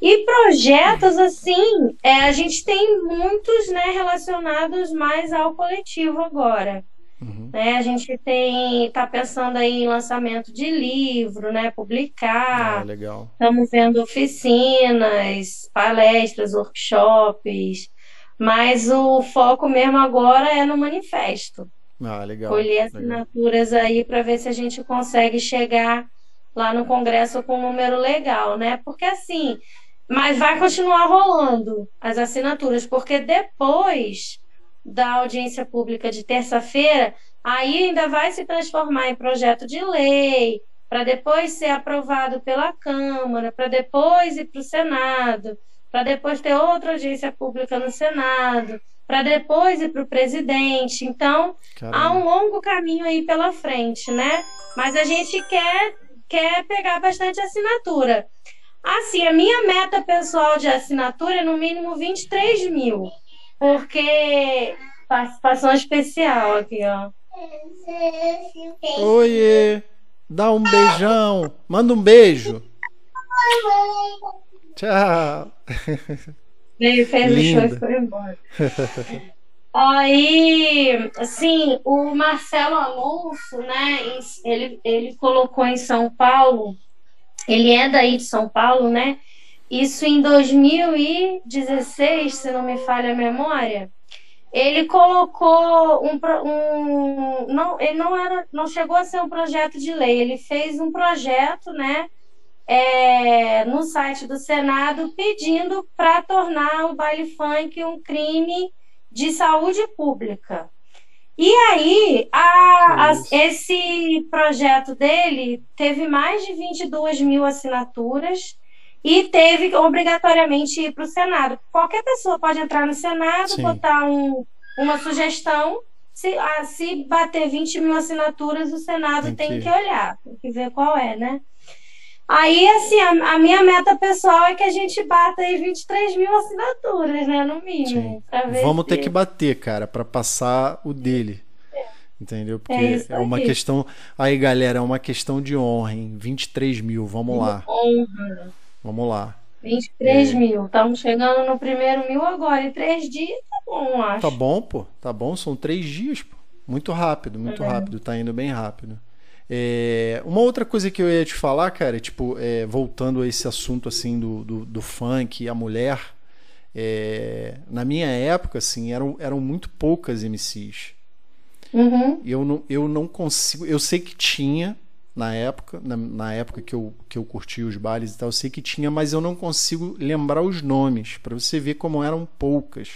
E projetos, assim, é, a gente tem muitos né, relacionados mais ao coletivo agora. Uhum. Né, a gente tem está pensando aí em lançamento de livro, né, publicar. Ah, legal. Estamos vendo oficinas, palestras, workshops. Mas o foco mesmo agora é no manifesto. Ah, legal. Colher legal. assinaturas aí para ver se a gente consegue chegar lá no Congresso com um número legal, né? Porque assim, mas vai continuar rolando as assinaturas, porque depois da audiência pública de terça-feira, aí ainda vai se transformar em projeto de lei, para depois ser aprovado pela Câmara, para depois ir para o Senado, para depois ter outra audiência pública no Senado, para depois ir para o presidente. Então, Caramba. há um longo caminho aí pela frente, né? Mas a gente quer, quer pegar bastante assinatura. Assim, a minha meta pessoal de assinatura é no mínimo 23 mil, porque participação especial aqui, ó. Oiê! Dá um beijão. Manda um beijo. Tchau. Veio, fez o Linda. show e foi embora. (laughs) Aí, assim, o Marcelo Alonso, né, ele, ele colocou em São Paulo, ele é daí de São Paulo, né? Isso em 2016, se não me falha a memória. Ele colocou um, um não, ele não era, não chegou a ser um projeto de lei, ele fez um projeto, né? é, no site do Senado pedindo para tornar o baile funk um crime de saúde pública. E aí, a- a- esse projeto dele teve mais de 22 mil assinaturas e teve obrigatoriamente ir para o Senado. Qualquer pessoa pode entrar no Senado, Sim. botar um- uma sugestão. Se, ah, se bater 20 mil assinaturas, o Senado Tem tem que- que olhar, tem que ver qual é, né? Aí, assim, a, a minha meta pessoal é que a gente bata aí 23 mil assinaturas, né? No mínimo. Vamos ter que bater, cara, pra passar o dele. Entendeu? Porque É é uma questão. Aí, galera, é uma questão de honra, hein? 23 mil, vamos lá. Honra. Vamos lá. 23 É. mil. Estamos chegando no primeiro mil agora. Em três dias tá bom, acho. Tá bom, pô. Tá bom, são três dias, pô. Muito rápido, muito É. rápido. Tá indo bem rápido. É, uma outra coisa que eu ia te falar, cara, é, tipo, é, voltando a esse assunto assim do, do, do funk e a mulher, é, na minha época, assim, eram, eram muito poucas MCs. Uhum. Eu não, eu não consigo. Eu sei que tinha na época, na, na época que eu, que eu curti os bailes e tal, eu sei que tinha, mas eu não consigo lembrar os nomes, pra você ver como eram poucas.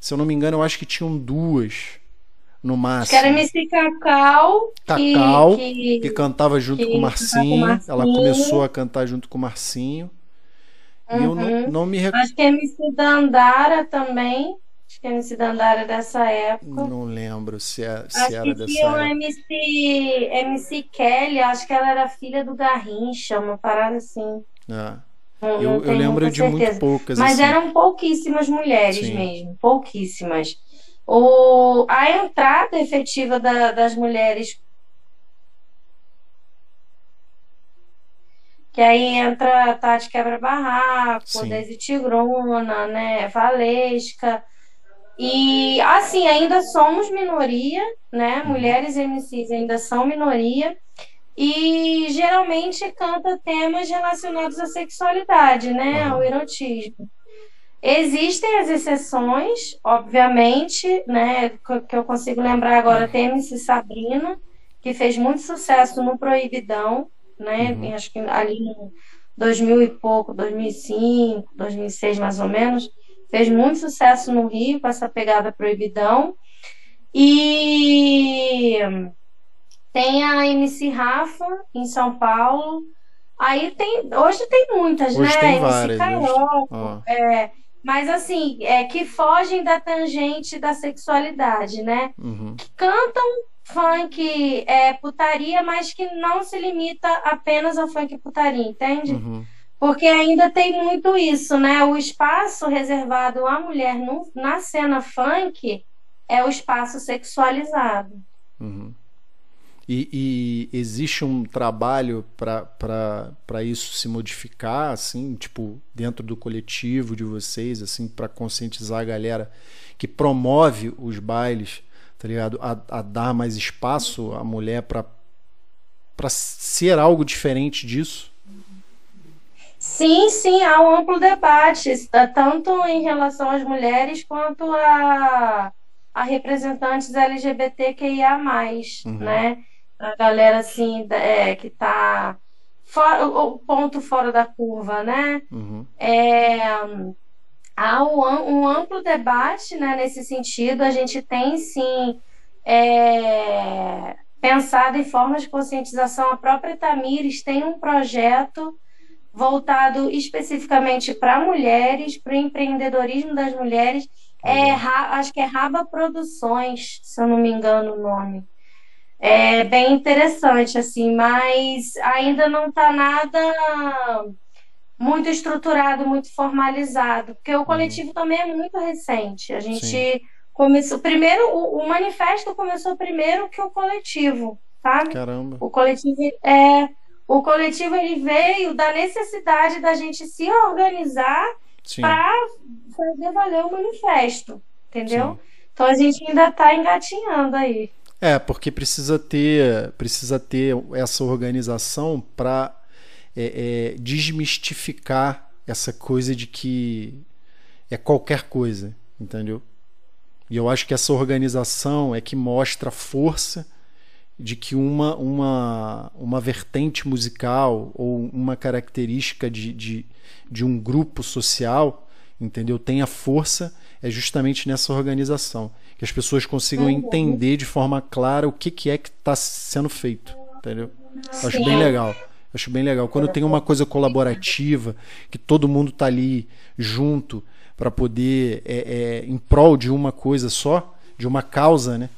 Se eu não me engano, eu acho que tinham duas no Acho que era máximo. MC Cacau. que- Cacau, que- que cantava junto que com o cantava com Marcinho. Marcinho. Ela começou a cantar junto com o Marcinho. E eu não, Uhum. não me recordo. Acho que MC Dandara também. Acho que MC Dandara é dessa época. Não lembro se, é- se Acho era que dessa tinha época. MC, MC Kelly, acho que ela era filha do Garrincha, uma parada assim. É. Não, não Eu, eu lembro de muito certeza. poucas. Mas assim. eram pouquíssimas mulheres Sim. mesmo, pouquíssimas. O, a entrada efetiva da- das mulheres. Que aí entra Tati Quebra-Barraco. Daisy Tigrona, né, Valesca. E assim, ainda somos minoria, né? Uhum. Mulheres MCs ainda são minoria. E geralmente canta temas relacionados à sexualidade, né? Ao erotismo. Existem as exceções, obviamente, né? Que que eu consigo lembrar agora, tem MC Sabrina, que fez muito sucesso no Proibidão, né? Uhum. Acho que ali em 2000 e pouco, 2005, 2006 mais ou menos, fez muito sucesso no Rio com essa pegada Proibidão. E tem a MC Rafa em São Paulo. Aí tem, hoje tem muitas, Hoje né? tem MC várias, hoje- Carol, Ó, é, mas assim, é que fogem da tangente da sexualidade, né? uhum. Cantam funk é, putaria, mas que não se limita apenas ao funk putaria, entende? Uhum. Porque ainda tem muito isso, né? O espaço reservado à mulher no- na cena funk é o espaço sexualizado. Uhum. E, e existe um trabalho para isso se modificar, assim, tipo, dentro do coletivo de vocês, assim, para conscientizar a galera que promove os bailes, tá ligado? A, a dar mais espaço à mulher para ser algo diferente disso. Sim, sim, há um amplo debate, tanto em relação às mulheres quanto a, a representantes LGBTQIA+, uhum. né? A galera, assim, é, que está fora, o ponto fora da curva, né? Uhum. É, há um, um, amplo debate né, nesse sentido. A gente tem, sim, é, pensado em formas de conscientização. A própria Tamires tem um projeto voltado especificamente para mulheres, para o empreendedorismo das mulheres. É, acho que é Raba Produções, se eu não me engano o nome. É bem interessante, assim, mas ainda não está nada muito estruturado, muito formalizado, porque o coletivo uhum. também é muito recente. A gente Sim. começou primeiro, o, o, manifesto começou primeiro que o coletivo, sabe? Caramba. O coletivo é o coletivo ele veio da necessidade da gente se organizar para fazer valer o manifesto, entendeu? Sim. Então a gente ainda está engatinhando aí. É, porque precisa ter, precisa ter essa organização para é, é, desmistificar essa coisa de que é qualquer coisa, entendeu? E eu acho que essa organização é que mostra a força de que uma, uma, uma vertente musical ou uma característica de, de, de um grupo social, entendeu? Tenha força é justamente nessa organização. Que as pessoas consigam uhum. entender de forma clara o que, que é que está sendo feito, entendeu? Acho bem legal. Acho bem legal. Quando tem uma coisa colaborativa, que todo mundo está ali junto para poder, é, é, em prol de uma coisa só, de uma causa, né?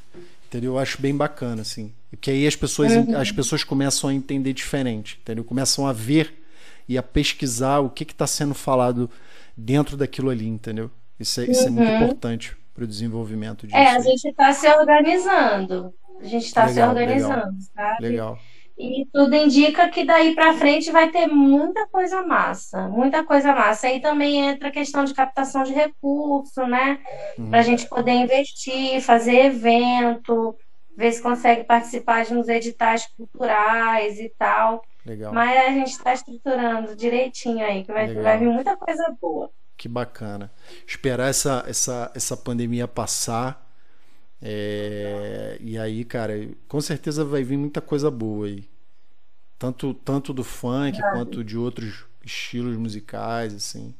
Entendeu? Eu acho bem bacana, assim. Porque aí as pessoas, uhum. as pessoas começam a entender diferente, entendeu? Começam a ver e a pesquisar o que está sendo falado dentro daquilo ali, entendeu? Isso é, isso é muito uhum. importante para o desenvolvimento disso. É, a gente está se organizando. A gente está se organizando, legal. sabe? Legal. E tudo indica que daí para frente vai ter muita coisa massa, muita coisa massa. Aí também entra a questão de captação de recurso, né? Uhum. Para a gente poder investir, fazer evento, ver se consegue participar de uns editais culturais e tal. Legal. Mas a gente está estruturando direitinho aí, que vai, vai vir muita coisa boa. Que bacana. Esperar essa, essa, essa pandemia passar. É... E aí, cara, com certeza vai vir muita coisa boa aí. Tanto, tanto do funk quanto de outros estilos musicais, assim.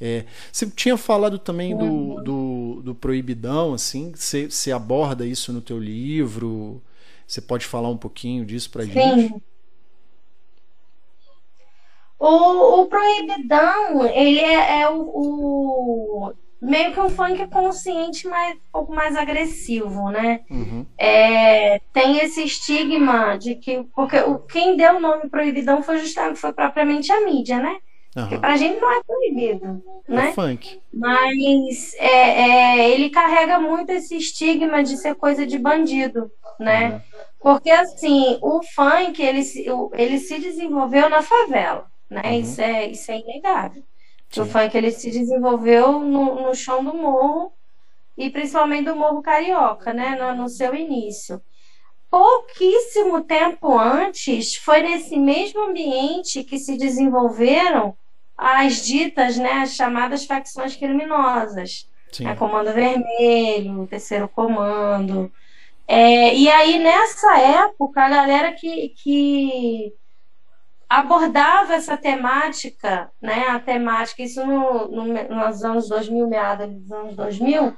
É, você tinha falado também do, do, do proibidão, assim, você, você aborda isso no teu livro? Você pode falar um pouquinho disso pra Sim. gente? O, o proibidão, ele é, é o, o, meio que um funk consciente, mas um pouco mais agressivo, né? Uhum. É, tem esse estigma de que porque o quem deu o nome proibidão foi justamente foi propriamente a mídia, né? Uhum. Porque pra gente não é proibido, é né? funk. Mas é, é, ele carrega muito esse estigma de ser coisa de bandido, né? Uhum. Porque assim, o funk ele, ele se desenvolveu na favela, né? Uhum. Isso, é, isso é inegável. Sim. O funk ele se desenvolveu no, no chão do morro e principalmente do morro carioca, né? No, no seu início pouquíssimo tempo antes, foi nesse mesmo ambiente que se desenvolveram as ditas, né, as chamadas facções criminosas. Sim. A Comando Vermelho, o Terceiro Comando. É, e aí, nessa época, a galera que, que abordava essa temática, né, a temática, isso no, no, nos anos 2000, meados dos anos 2000,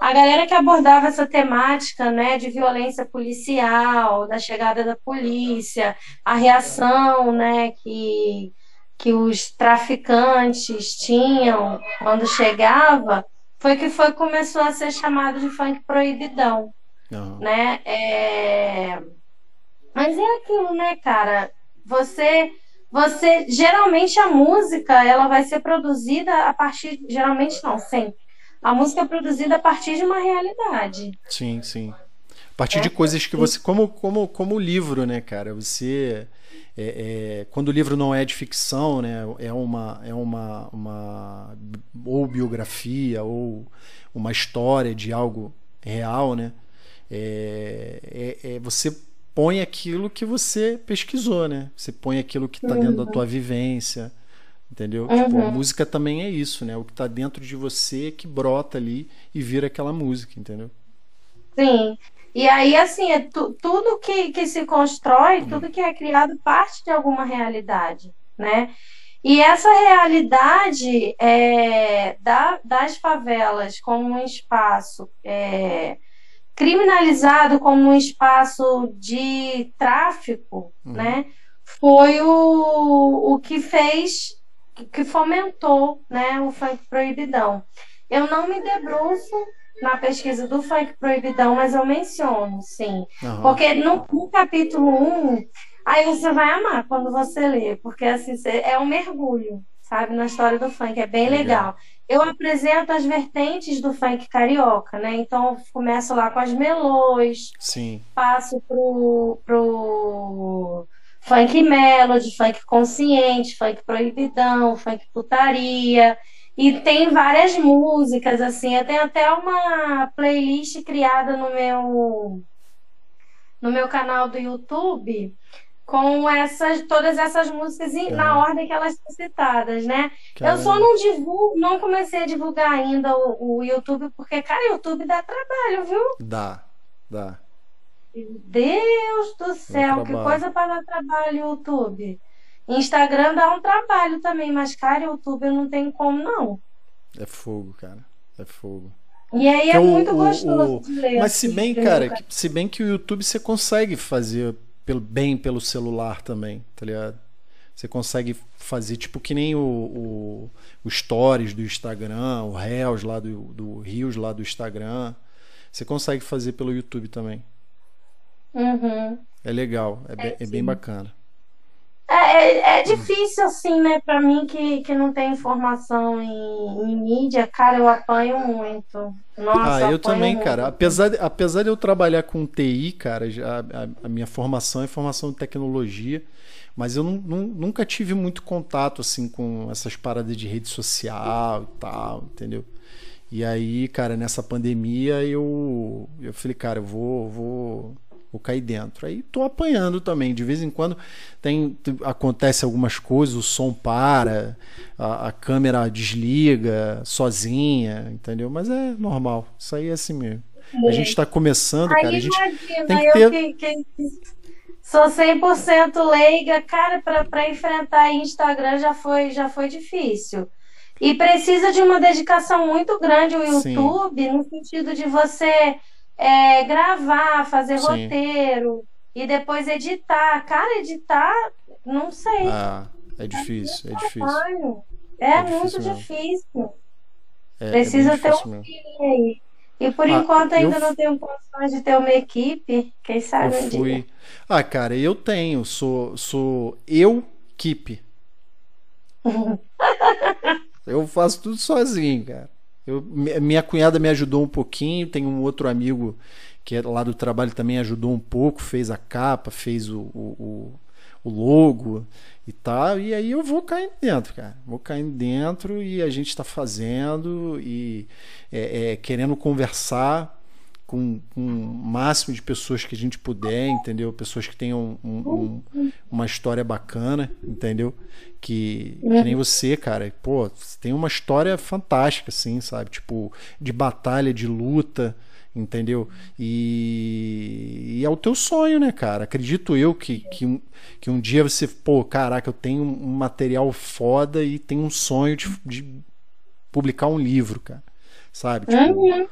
a galera que abordava essa temática né, de violência policial, da chegada da polícia, a reação né, que, que os traficantes tinham quando chegava, foi que foi começou a ser chamado de funk proibidão. Uhum. Né? É... Mas é aquilo, né, cara? Você você geralmente a música ela vai ser produzida a partir geralmente não sempre a música é produzida a partir de uma realidade. Sim, sim. A partir é, de coisas que você. Como, como, como o livro, né, cara? Você. É, é, quando o livro não é de ficção, né, é uma, é uma, uma ou biografia ou uma história de algo real, né, é, é, é você põe aquilo que você pesquisou, né, você põe aquilo que está dentro da uhum. tua vivência, Entendeu? Uhum. Tipo, a música também é isso, né? O que está dentro de você que brota ali e vira aquela música, entendeu? Sim. E aí, assim, é tu, tudo que, que se constrói, tudo que é criado parte de alguma realidade, né? E essa realidade é, da, das favelas como um espaço é, criminalizado, como um espaço de tráfico, uhum. né? Foi o, o que fez, que fomentou né, o funk proibidão. Eu não me debruço na pesquisa do funk proibidão, mas eu menciono, sim. Uhum. Porque no, no capítulo 1, Aí você vai amar quando você lê, porque assim, é um mergulho, sabe, na história do funk, é bem legal. Eu apresento as vertentes do funk carioca, né? Então eu começo lá com as melôs, Sim. passo pro, pro funk melody, funk consciente, funk proibidão, funk putaria. E tem várias músicas, assim, eu tenho até uma playlist criada no meu no meu canal do YouTube com essas todas essas músicas é. na ordem que elas são citadas, né? Caramba. Eu só não divulgo, não comecei a divulgar ainda o, o YouTube, porque, cara, o YouTube dá trabalho, viu? Dá, dá. Deus do céu, que coisa para dar trabalho YouTube. Instagram dá um trabalho também, mas, cara, YouTube não tem como, não. É fogo, cara. É fogo. E aí é muito gostoso o, de ler. Mas se bem, cara, se bem que o YouTube você consegue fazer pelo, bem pelo celular também, tá ligado? Você consegue fazer tipo que nem o, o, o Stories do Instagram, o Reels lá do, do Rios lá do Instagram. Você consegue fazer pelo YouTube também. Uhum. É legal, é, é, bem, é bem bacana. É, é, é, difícil, assim, né? Pra mim que, que não tem informação em, em mídia, cara, eu apanho muito. Nossa, ah, eu também, muito. cara. Apesar de, apesar de eu trabalhar com TI, cara, já, a, a minha formação é formação de tecnologia, mas eu não, não, nunca tive muito contato, assim, com essas paradas de rede social e tal, entendeu? E aí, cara, nessa pandemia eu, eu falei, cara, eu vou, vou vou cair dentro. Aí tô apanhando também. De vez em quando tem acontece algumas coisas, o som para, a, a câmera desliga sozinha, entendeu? Mas é normal. Isso aí é assim mesmo. A gente está começando, aí cara. A gente imagina, tem que ter... que, que, sou 100% leiga, cara, para enfrentar Instagram já foi já foi difícil. E precisa de uma dedicação muito grande o YouTube, Sim. no sentido de você é, gravar, fazer Sim. roteiro e depois editar. Cara, editar, não sei. Ah, é difícil, é, é difícil. É, é muito difícil. difícil. É, é Precisa ter um filho aí. E por ah, enquanto ainda eu... não tenho condições de ter uma equipe. Quem sabe eu fui. Dia. Ah, cara, eu tenho. Sou, sou eu equipe. (laughs) eu faço tudo sozinho, cara. Eu, minha cunhada me ajudou um pouquinho, tem um outro amigo que é lá do trabalho também ajudou um pouco, fez a capa, fez o, o, o logo e tal. E aí eu vou caindo dentro, cara. Vou caindo dentro e a gente está fazendo e é, é, querendo conversar com, com, o máximo de pessoas que a gente puder, entendeu? Pessoas que tenham um, um, uma história bacana, entendeu? Que, que, nem você, cara, pô, tem uma história fantástica, assim, sabe? Tipo, de batalha, de luta, entendeu? E, e, é o teu sonho, né, cara? Acredito eu que, que, um, que um dia você, pô, caraca, eu tenho um material foda e tenho um sonho de, de publicar um livro, cara, sabe? Tipo, uhum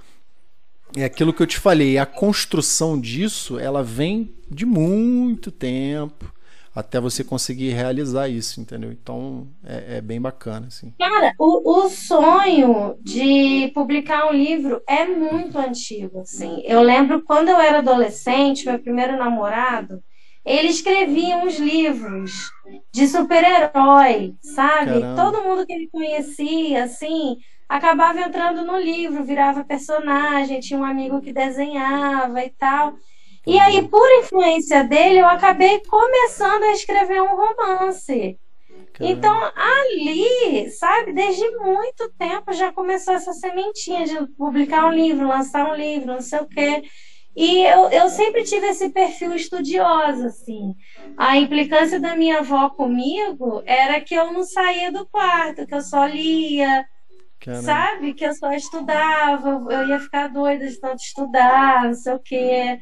é aquilo que eu te falei, a construção disso, ela vem de muito tempo até você conseguir realizar isso, entendeu? Então é, é bem bacana, assim. Cara, o, o, sonho de publicar um livro é muito antigo, assim. Eu lembro quando eu era adolescente, meu primeiro namorado, ele escrevia uns livros de super-herói, sabe? Caramba. Todo mundo que ele conhecia, assim, acabava entrando no livro, virava personagem, tinha um amigo que desenhava e tal. E aí, por influência dele, eu acabei começando a escrever um romance. Caramba. Então, ali, sabe, desde muito tempo já começou essa sementinha de publicar um livro, lançar um livro, não sei o quê. E eu, eu sempre tive esse perfil estudioso, assim. A implicância da minha avó comigo era que eu não saía do quarto, que eu só lia, Caramba. sabe? Que eu só estudava, eu ia ficar doida de tanto estudar, não sei o quê.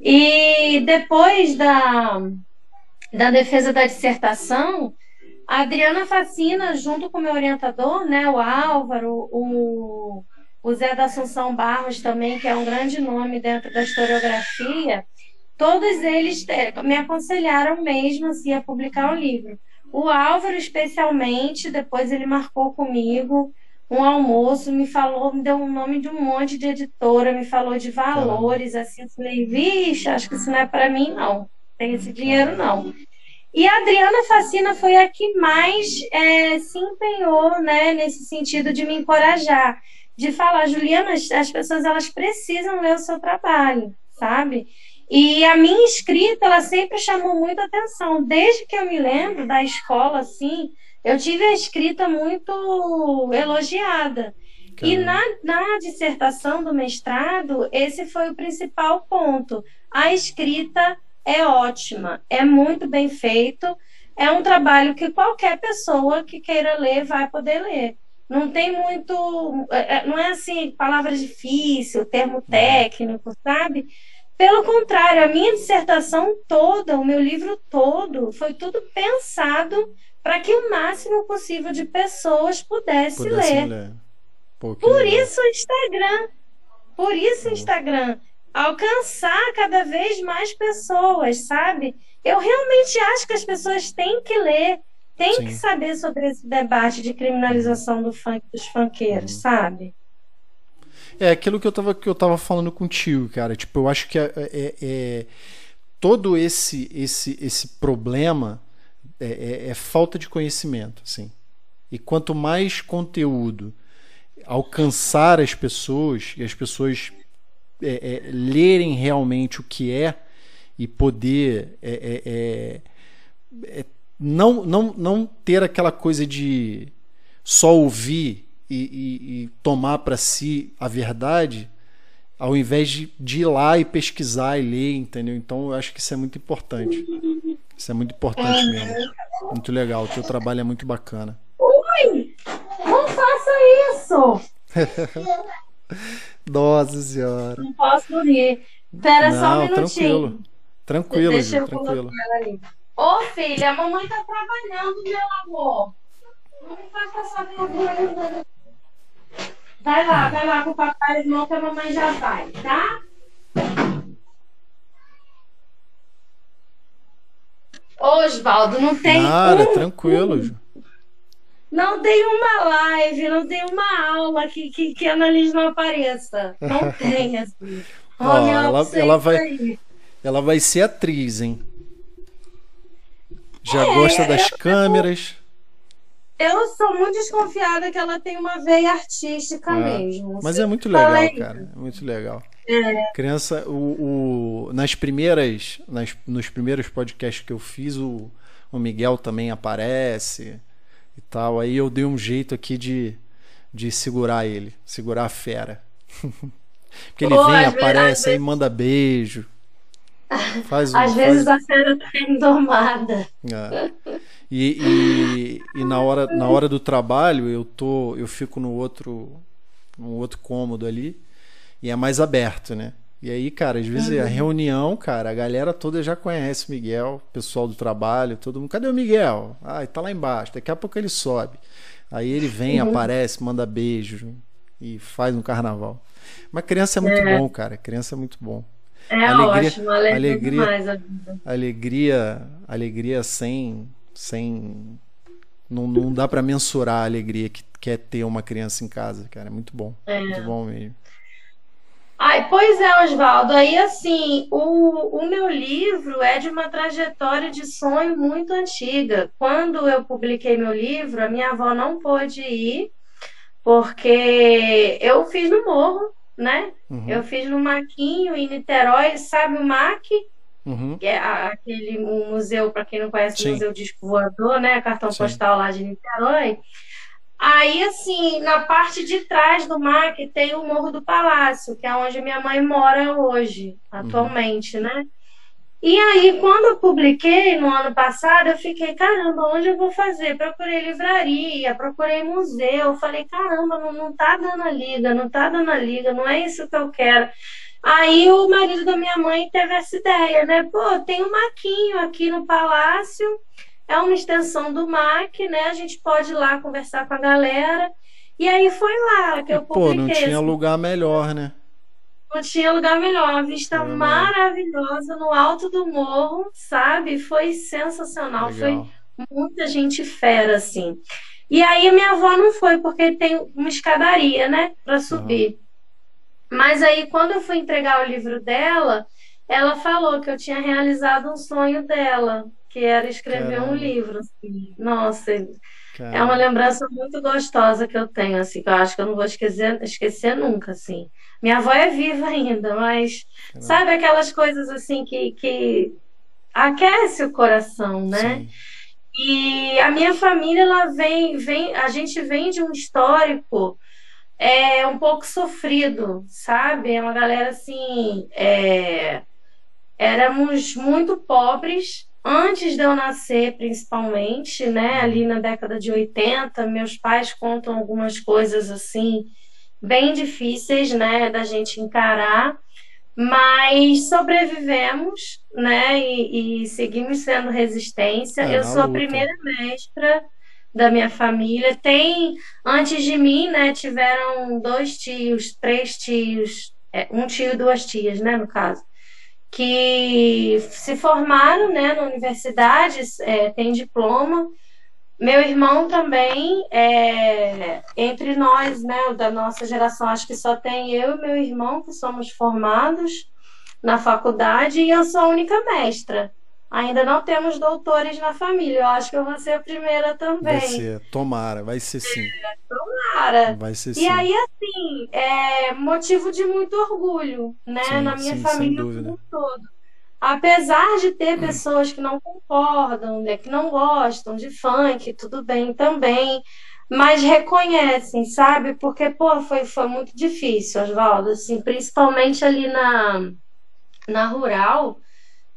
E depois da, da defesa da dissertação, a Adriana Facina, junto com o meu orientador, né, o Álvaro, o o Zé da Assunção Barros também, que é um grande nome dentro da historiografia, todos eles é, me aconselharam mesmo assim, a publicar um livro. O Álvaro, especialmente, depois ele marcou comigo um almoço, me falou, me deu um nome de um monte de editora, me falou de valores, assim, eu falei, vixe, acho que isso não é para mim, não. Tem esse dinheiro, não. E a Adriana Facina foi a que mais é, se empenhou, né, nesse sentido de me encorajar de falar, Juliana, as pessoas elas precisam ler o seu trabalho, sabe? E a minha escrita, ela sempre chamou muita atenção. Desde que eu me lembro da escola, assim, eu tive a escrita muito elogiada. Caramba. E na, na dissertação do mestrado, esse foi o principal ponto. A escrita é ótima, é muito bem feito, é um trabalho que qualquer pessoa que queira ler vai poder ler. Não tem muito. É, é, não é assim, palavra difícil, termo uhum. técnico, sabe? Pelo contrário, a minha dissertação toda, o meu livro todo, foi tudo pensado para que o máximo possível de pessoas pudesse, pudesse ler. ler. Pô, Por legal. isso o Instagram. Por isso o. Instagram. Alcançar cada vez mais pessoas, sabe? Eu realmente acho que as pessoas têm que ler tem Sim. que saber sobre esse debate de criminalização do funk, dos funkeiros, uhum. sabe? É aquilo que eu tava, que eu tava falando contigo, cara. Tipo, eu acho que é, é, é todo esse, esse, esse problema é, é, é, falta de conhecimento, assim. E quanto mais conteúdo alcançar as pessoas e as pessoas é, é, lerem realmente o que é e poder é, não, não, não ter aquela coisa de só ouvir e, e, e tomar para si a verdade, ao invés de, de ir lá e pesquisar e ler, entendeu? Então eu acho que isso é muito importante. Isso é muito importante mesmo. Muito legal. O teu trabalho é muito bacana. Ui! Não faça isso! (laughs) Nossa senhora. Não posso rir. Espera só um minutinho. Tranquilo. Tranquilo, Deixa tranquilo. Ô filha, a mamãe tá trabalhando, meu amor. Não faça essa vergonha. Vai lá, vai lá com o papai e irmão que a mamãe já vai, tá? Osvaldo, não tem. Nada, um, tranquilo, um, Não tem uma live, não tem uma aula que, que, que a Annalise não apareça. Não (laughs) tem, assim. Ó, ela, ela, vai, ela vai ser atriz, hein? Já é, gosta das eu, câmeras. Eu sou muito desconfiada que ela tem uma veia artística é, mesmo. Mas é muito legal, falei. cara. É muito legal. É. Criança, o, o, nas primeiras, nas, nos primeiros podcasts que eu fiz, o, o Miguel também aparece e tal. Aí eu dei um jeito aqui de, de segurar ele, segurar a fera. (laughs) Porque ele Pô, vem, aparece, aí manda beijo. Faz (laughs) um, Às vezes a cena tá indomada. É. (laughs) E, e, e, na, hora, na hora do trabalho eu tô eu fico no outro no outro cômodo ali e é mais aberto, né? E aí, cara, às vezes uhum. a reunião, cara, a galera toda já conhece o Miguel, o pessoal do trabalho, todo mundo. Cadê o Miguel? Ah, tá lá embaixo. Daqui a pouco ele sobe. Aí ele vem, uhum. aparece, manda beijo e faz um carnaval. Mas criança é muito é. bom, cara. Criança é muito bom. É alegria, ótimo, alegria, alegria demais a vida. Alegria, alegria sem, sem não, não dá para mensurar a alegria que, que é ter uma criança em casa, cara. É muito bom. É. Muito bom mesmo. Ai, pois é, Oswaldo. Aí, assim, o, o meu livro é de uma trajetória de sonho muito antiga. Quando eu publiquei meu livro, a minha avó não pôde ir, porque eu fiz no morro, né? Uhum. Eu fiz no Maquinho, em Niterói, sabe o MAC? Uhum. Que é aquele um museu, para quem não conhece, o Museu Disco Voador, né? Cartão Sim. postal lá de Niterói. Aí, assim, na parte de trás do MAC tem o Morro do Palácio, que é onde minha mãe mora hoje, atualmente, uhum. né? E aí, quando eu publiquei no ano passado, eu fiquei, caramba, onde eu vou fazer? Procurei livraria, procurei museu, falei, caramba, não, não tá dando a liga, não tá dando a liga, não é isso que eu quero. Aí o marido da minha mãe teve essa ideia, né? Pô, tem um maquinho aqui no palácio, é uma extensão do MAC, né? A gente pode ir lá conversar com a galera. E aí foi lá que eu publiquei. Pô, não tinha lugar melhor, né? Não tinha lugar melhor. Uma vista é, maravilhosa no alto do morro, sabe? Foi sensacional. Legal. Foi muita gente fera, assim. E aí a minha avó não foi, porque tem uma escadaria, né? Para subir. Uhum. Mas aí, quando eu fui entregar o livro dela, ela falou que eu tinha realizado um sonho dela, que era escrever Caramba. um livro. Assim. Nossa, Caramba. é uma lembrança muito gostosa que eu tenho, assim, que eu acho que eu não vou esquecer, esquecer nunca, assim. Minha avó é viva (laughs) ainda, mas Caramba. sabe aquelas coisas assim que, que aquece o coração, né? Sim. E a minha família, ela vem, vem, a gente vem de um histórico é um pouco sofrido, sabe? É uma galera assim, é, éramos muito pobres antes de eu nascer, principalmente, né? Ali na década de 80, meus pais contam algumas coisas assim bem difíceis, né, da gente encarar, mas sobrevivemos, né, e, e seguimos sendo resistência. É, eu sou luta. a primeira mestra da minha família. Tem, antes de mim, né, tiveram dois tios, três tios, é, um tio e duas tias, né, no caso, que se formaram, né, na universidade, é, tem diploma. Meu irmão também, é, entre nós, né, da nossa geração, acho que só tem eu e meu irmão que somos formados na faculdade e eu sou a única mestra. Ainda não temos doutores na família. Eu acho que eu vou ser a primeira também. Vai ser, tomara, vai ser sim. É, tomara. Vai ser e sim. E aí, assim, é motivo de muito orgulho, né? Sim, na minha sim, família como todo. Apesar de ter pessoas que não concordam, né, que não gostam de funk, tudo bem também, mas reconhecem, sabe? Porque, pô, foi, foi muito difícil, Oswaldo, assim, principalmente ali na, na rural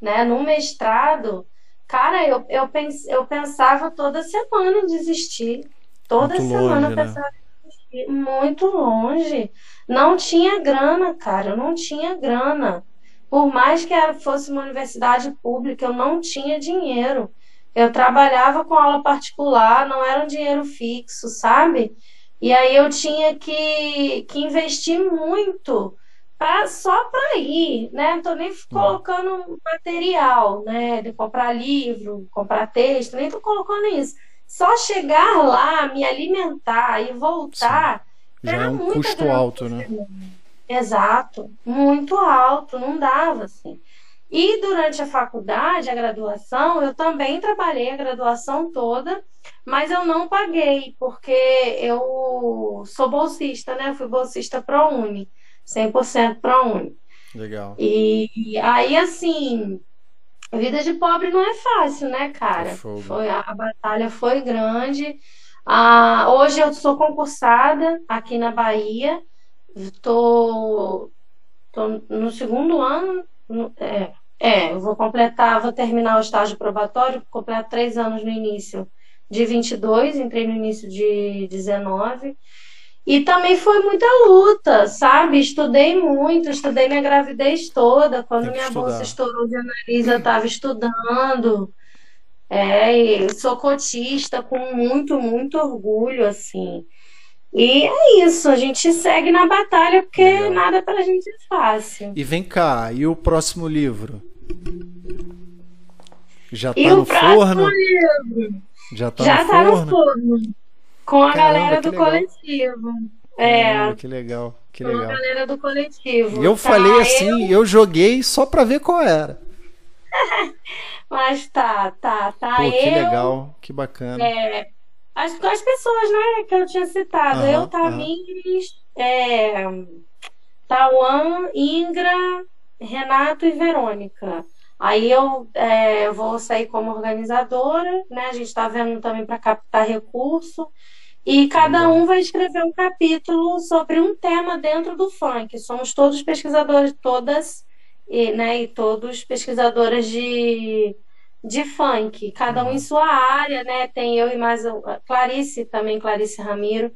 né? No mestrado, cara, eu, eu, pens, eu pensava toda semana em desistir. Toda muito semana longe, eu né? pensava né? em desistir. Muito longe. Não tinha grana, cara, eu não tinha grana. Por mais que fosse uma universidade pública, eu não tinha dinheiro. Eu trabalhava com aula particular, não era um dinheiro fixo, sabe? E aí eu tinha que, que investir muito pra, só para ir, né? Não tô nem colocando material, né? De comprar livro, comprar texto, nem tô colocando isso. Só chegar lá, me alimentar e voltar. Sim. Já é um custo alto, né? Exato, muito alto, não dava assim. E durante a faculdade, a graduação, eu também trabalhei a graduação toda, mas eu não paguei, porque eu sou bolsista, né? Eu fui bolsista ProUni. 100% para Uni. Legal. E aí, assim, a vida de pobre não é fácil, né, cara? É foi, a, a, batalha foi grande. Ah, hoje eu sou concursada aqui na Bahia. Estou no segundo ano. No, é, é, eu vou completar, vou terminar o estágio probatório, completar três anos no início de 22, entrei no início de 19. E também foi muita luta, sabe? Estudei muito, estudei minha gravidez toda. Quando minha estudar. bolsa estourou de analisa, eu estava estudando. É, sou cotista com muito, muito orgulho, assim. E é isso, a gente segue na batalha porque Legal. nada pra gente é fácil. E vem cá, e o próximo livro? Já tá e no forno? Livro? Já tá Já no tá forno? no forno. Com a Caramba, galera do legal. coletivo. É. Caramba, que legal, que legal. Com a galera do coletivo. Eu tá, falei assim, eu... eu joguei só pra ver qual era. (laughs) Mas tá, tá, tá. Pô, eu, que legal, que bacana. É, as, as pessoas, né, que eu tinha citado. Uhum, eu, Tamires, é, Tauan, Ingra, Renato e Verônica. Aí eu é, vou sair como organizadora, né? A gente está vendo também para captar recurso. E cada um vai escrever um capítulo sobre um tema dentro do funk. Somos todos pesquisadores, todas e, né, e todos pesquisadoras de, de funk, cada um em sua área, né? Tem eu e mais Clarice, também Clarice Ramiro.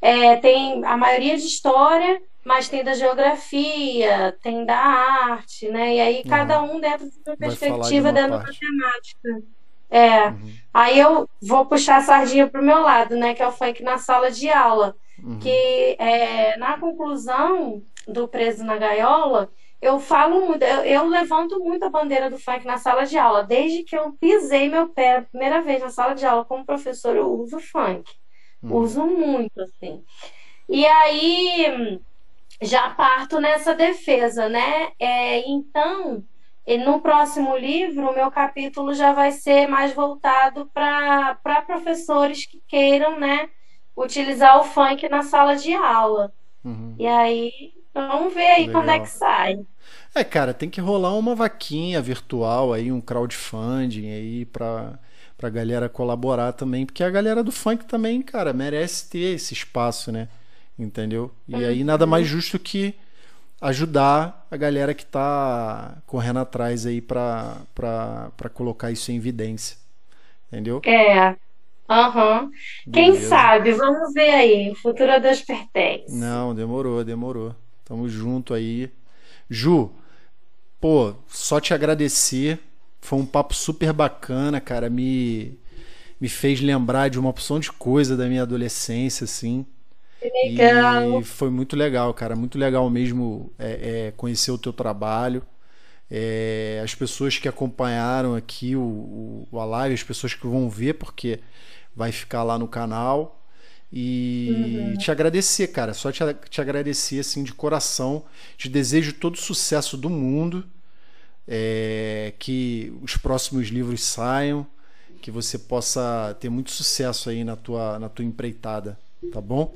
É, tem a maioria de história, mas tem da geografia, tem da arte, né? E aí cada um dentro de uma perspectiva, de dentro parte. da temática. É. Uhum. Aí eu vou puxar a sardinha pro meu lado, né? Que é o funk na sala de aula. Uhum. Que é, na conclusão do Preso na Gaiola, eu falo muito, eu, eu, levanto muito a bandeira do funk na sala de aula. Desde que eu pisei meu pé a primeira vez na sala de aula como professor, eu uso funk. Uhum. Uso muito, assim. E aí já parto nessa defesa, né? É, então, no próximo livro, o meu capítulo já vai ser mais voltado para professores que queiram, né, utilizar o funk na sala de aula. Uhum. E aí, vamos ver aí Legal. quando é que sai. É, cara, tem que rolar uma vaquinha virtual aí, um crowdfunding aí para pra galera colaborar também, porque a galera do funk também, cara, merece ter esse espaço, né? Entendeu? E uhum. aí nada mais justo que ajudar a galera que tá correndo atrás aí para colocar isso em evidência. Entendeu? É. Aham. Uhum. Quem sabe? Vamos ver aí. O futuro a Deus pertence. Não, demorou, demorou. Tamo junto aí. Ju, pô, só te agradecer. Foi um papo super bacana, cara. Me, me fez lembrar de uma opção de coisa da minha adolescência, assim. Legal. E foi muito legal, cara. Muito legal mesmo é, é, conhecer o teu trabalho. É, as pessoas que acompanharam aqui o, o, a live, as pessoas que vão ver, porque vai ficar lá no canal. E uhum. te agradecer, cara. Só te, te agradecer assim de coração. Te desejo todo o sucesso do mundo. É, que os próximos livros saiam, que você possa ter muito sucesso aí na tua, na tua empreitada, tá bom?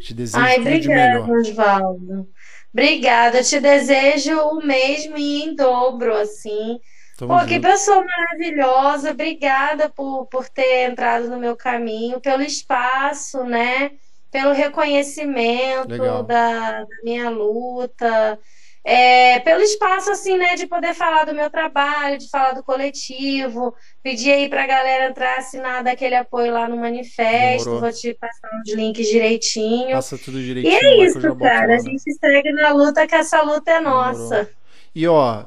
Te desejo Ai, tudo obrigada, de melhor. Osvaldo. Obrigada, te desejo o mesmo e em dobro, assim. Tamo Pô, junto. que pessoa maravilhosa, obrigada por, por ter entrado no meu caminho, pelo espaço, né? Pelo reconhecimento da, da minha luta é, pelo espaço, assim, né, de poder falar do meu trabalho, de falar do coletivo, pedir aí pra galera entrar, assinar, dar aquele apoio lá no manifesto, Demorou. vou te passar os links direitinho. Passa tudo direitinho. E é isso, cara, a gente segue na luta, que essa luta é Demorou. nossa. E ó,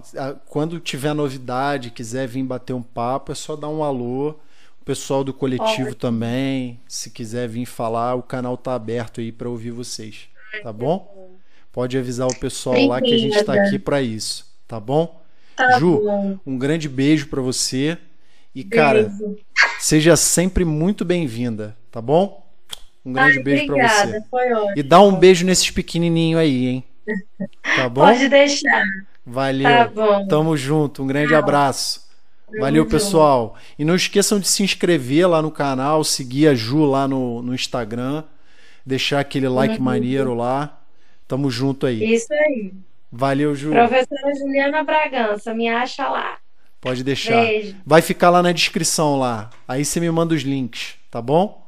quando tiver novidade, quiser vir bater um papo, é só dar um alô. O pessoal do coletivo Ótimo. também, se quiser vir falar, o canal tá aberto aí para ouvir vocês, tá bom? Pode avisar o pessoal Obrigada. lá que a gente está aqui para isso, tá bom? Tá Ju, bom. um grande beijo para você e cara, seja sempre muito bem-vinda, tá bom? Um grande Ai, beijo para você. Foi ótimo. E dá um beijo nesses pequenininhos aí, hein? Tá (laughs) bom? Pode deixar. Valeu. Tá bom. Tamo junto. Um grande Tchau. abraço. Valeu, pessoal. E não esqueçam de se inscrever lá no canal, seguir a Ju lá no, no Instagram, deixar aquele like uhum. maneiro lá. Tamo junto aí. Isso aí. Valeu, Ju. Professora Juliana Bragança, me acha lá. Pode deixar. Beijo. Vai ficar lá na descrição lá. Aí você me manda os links, tá bom?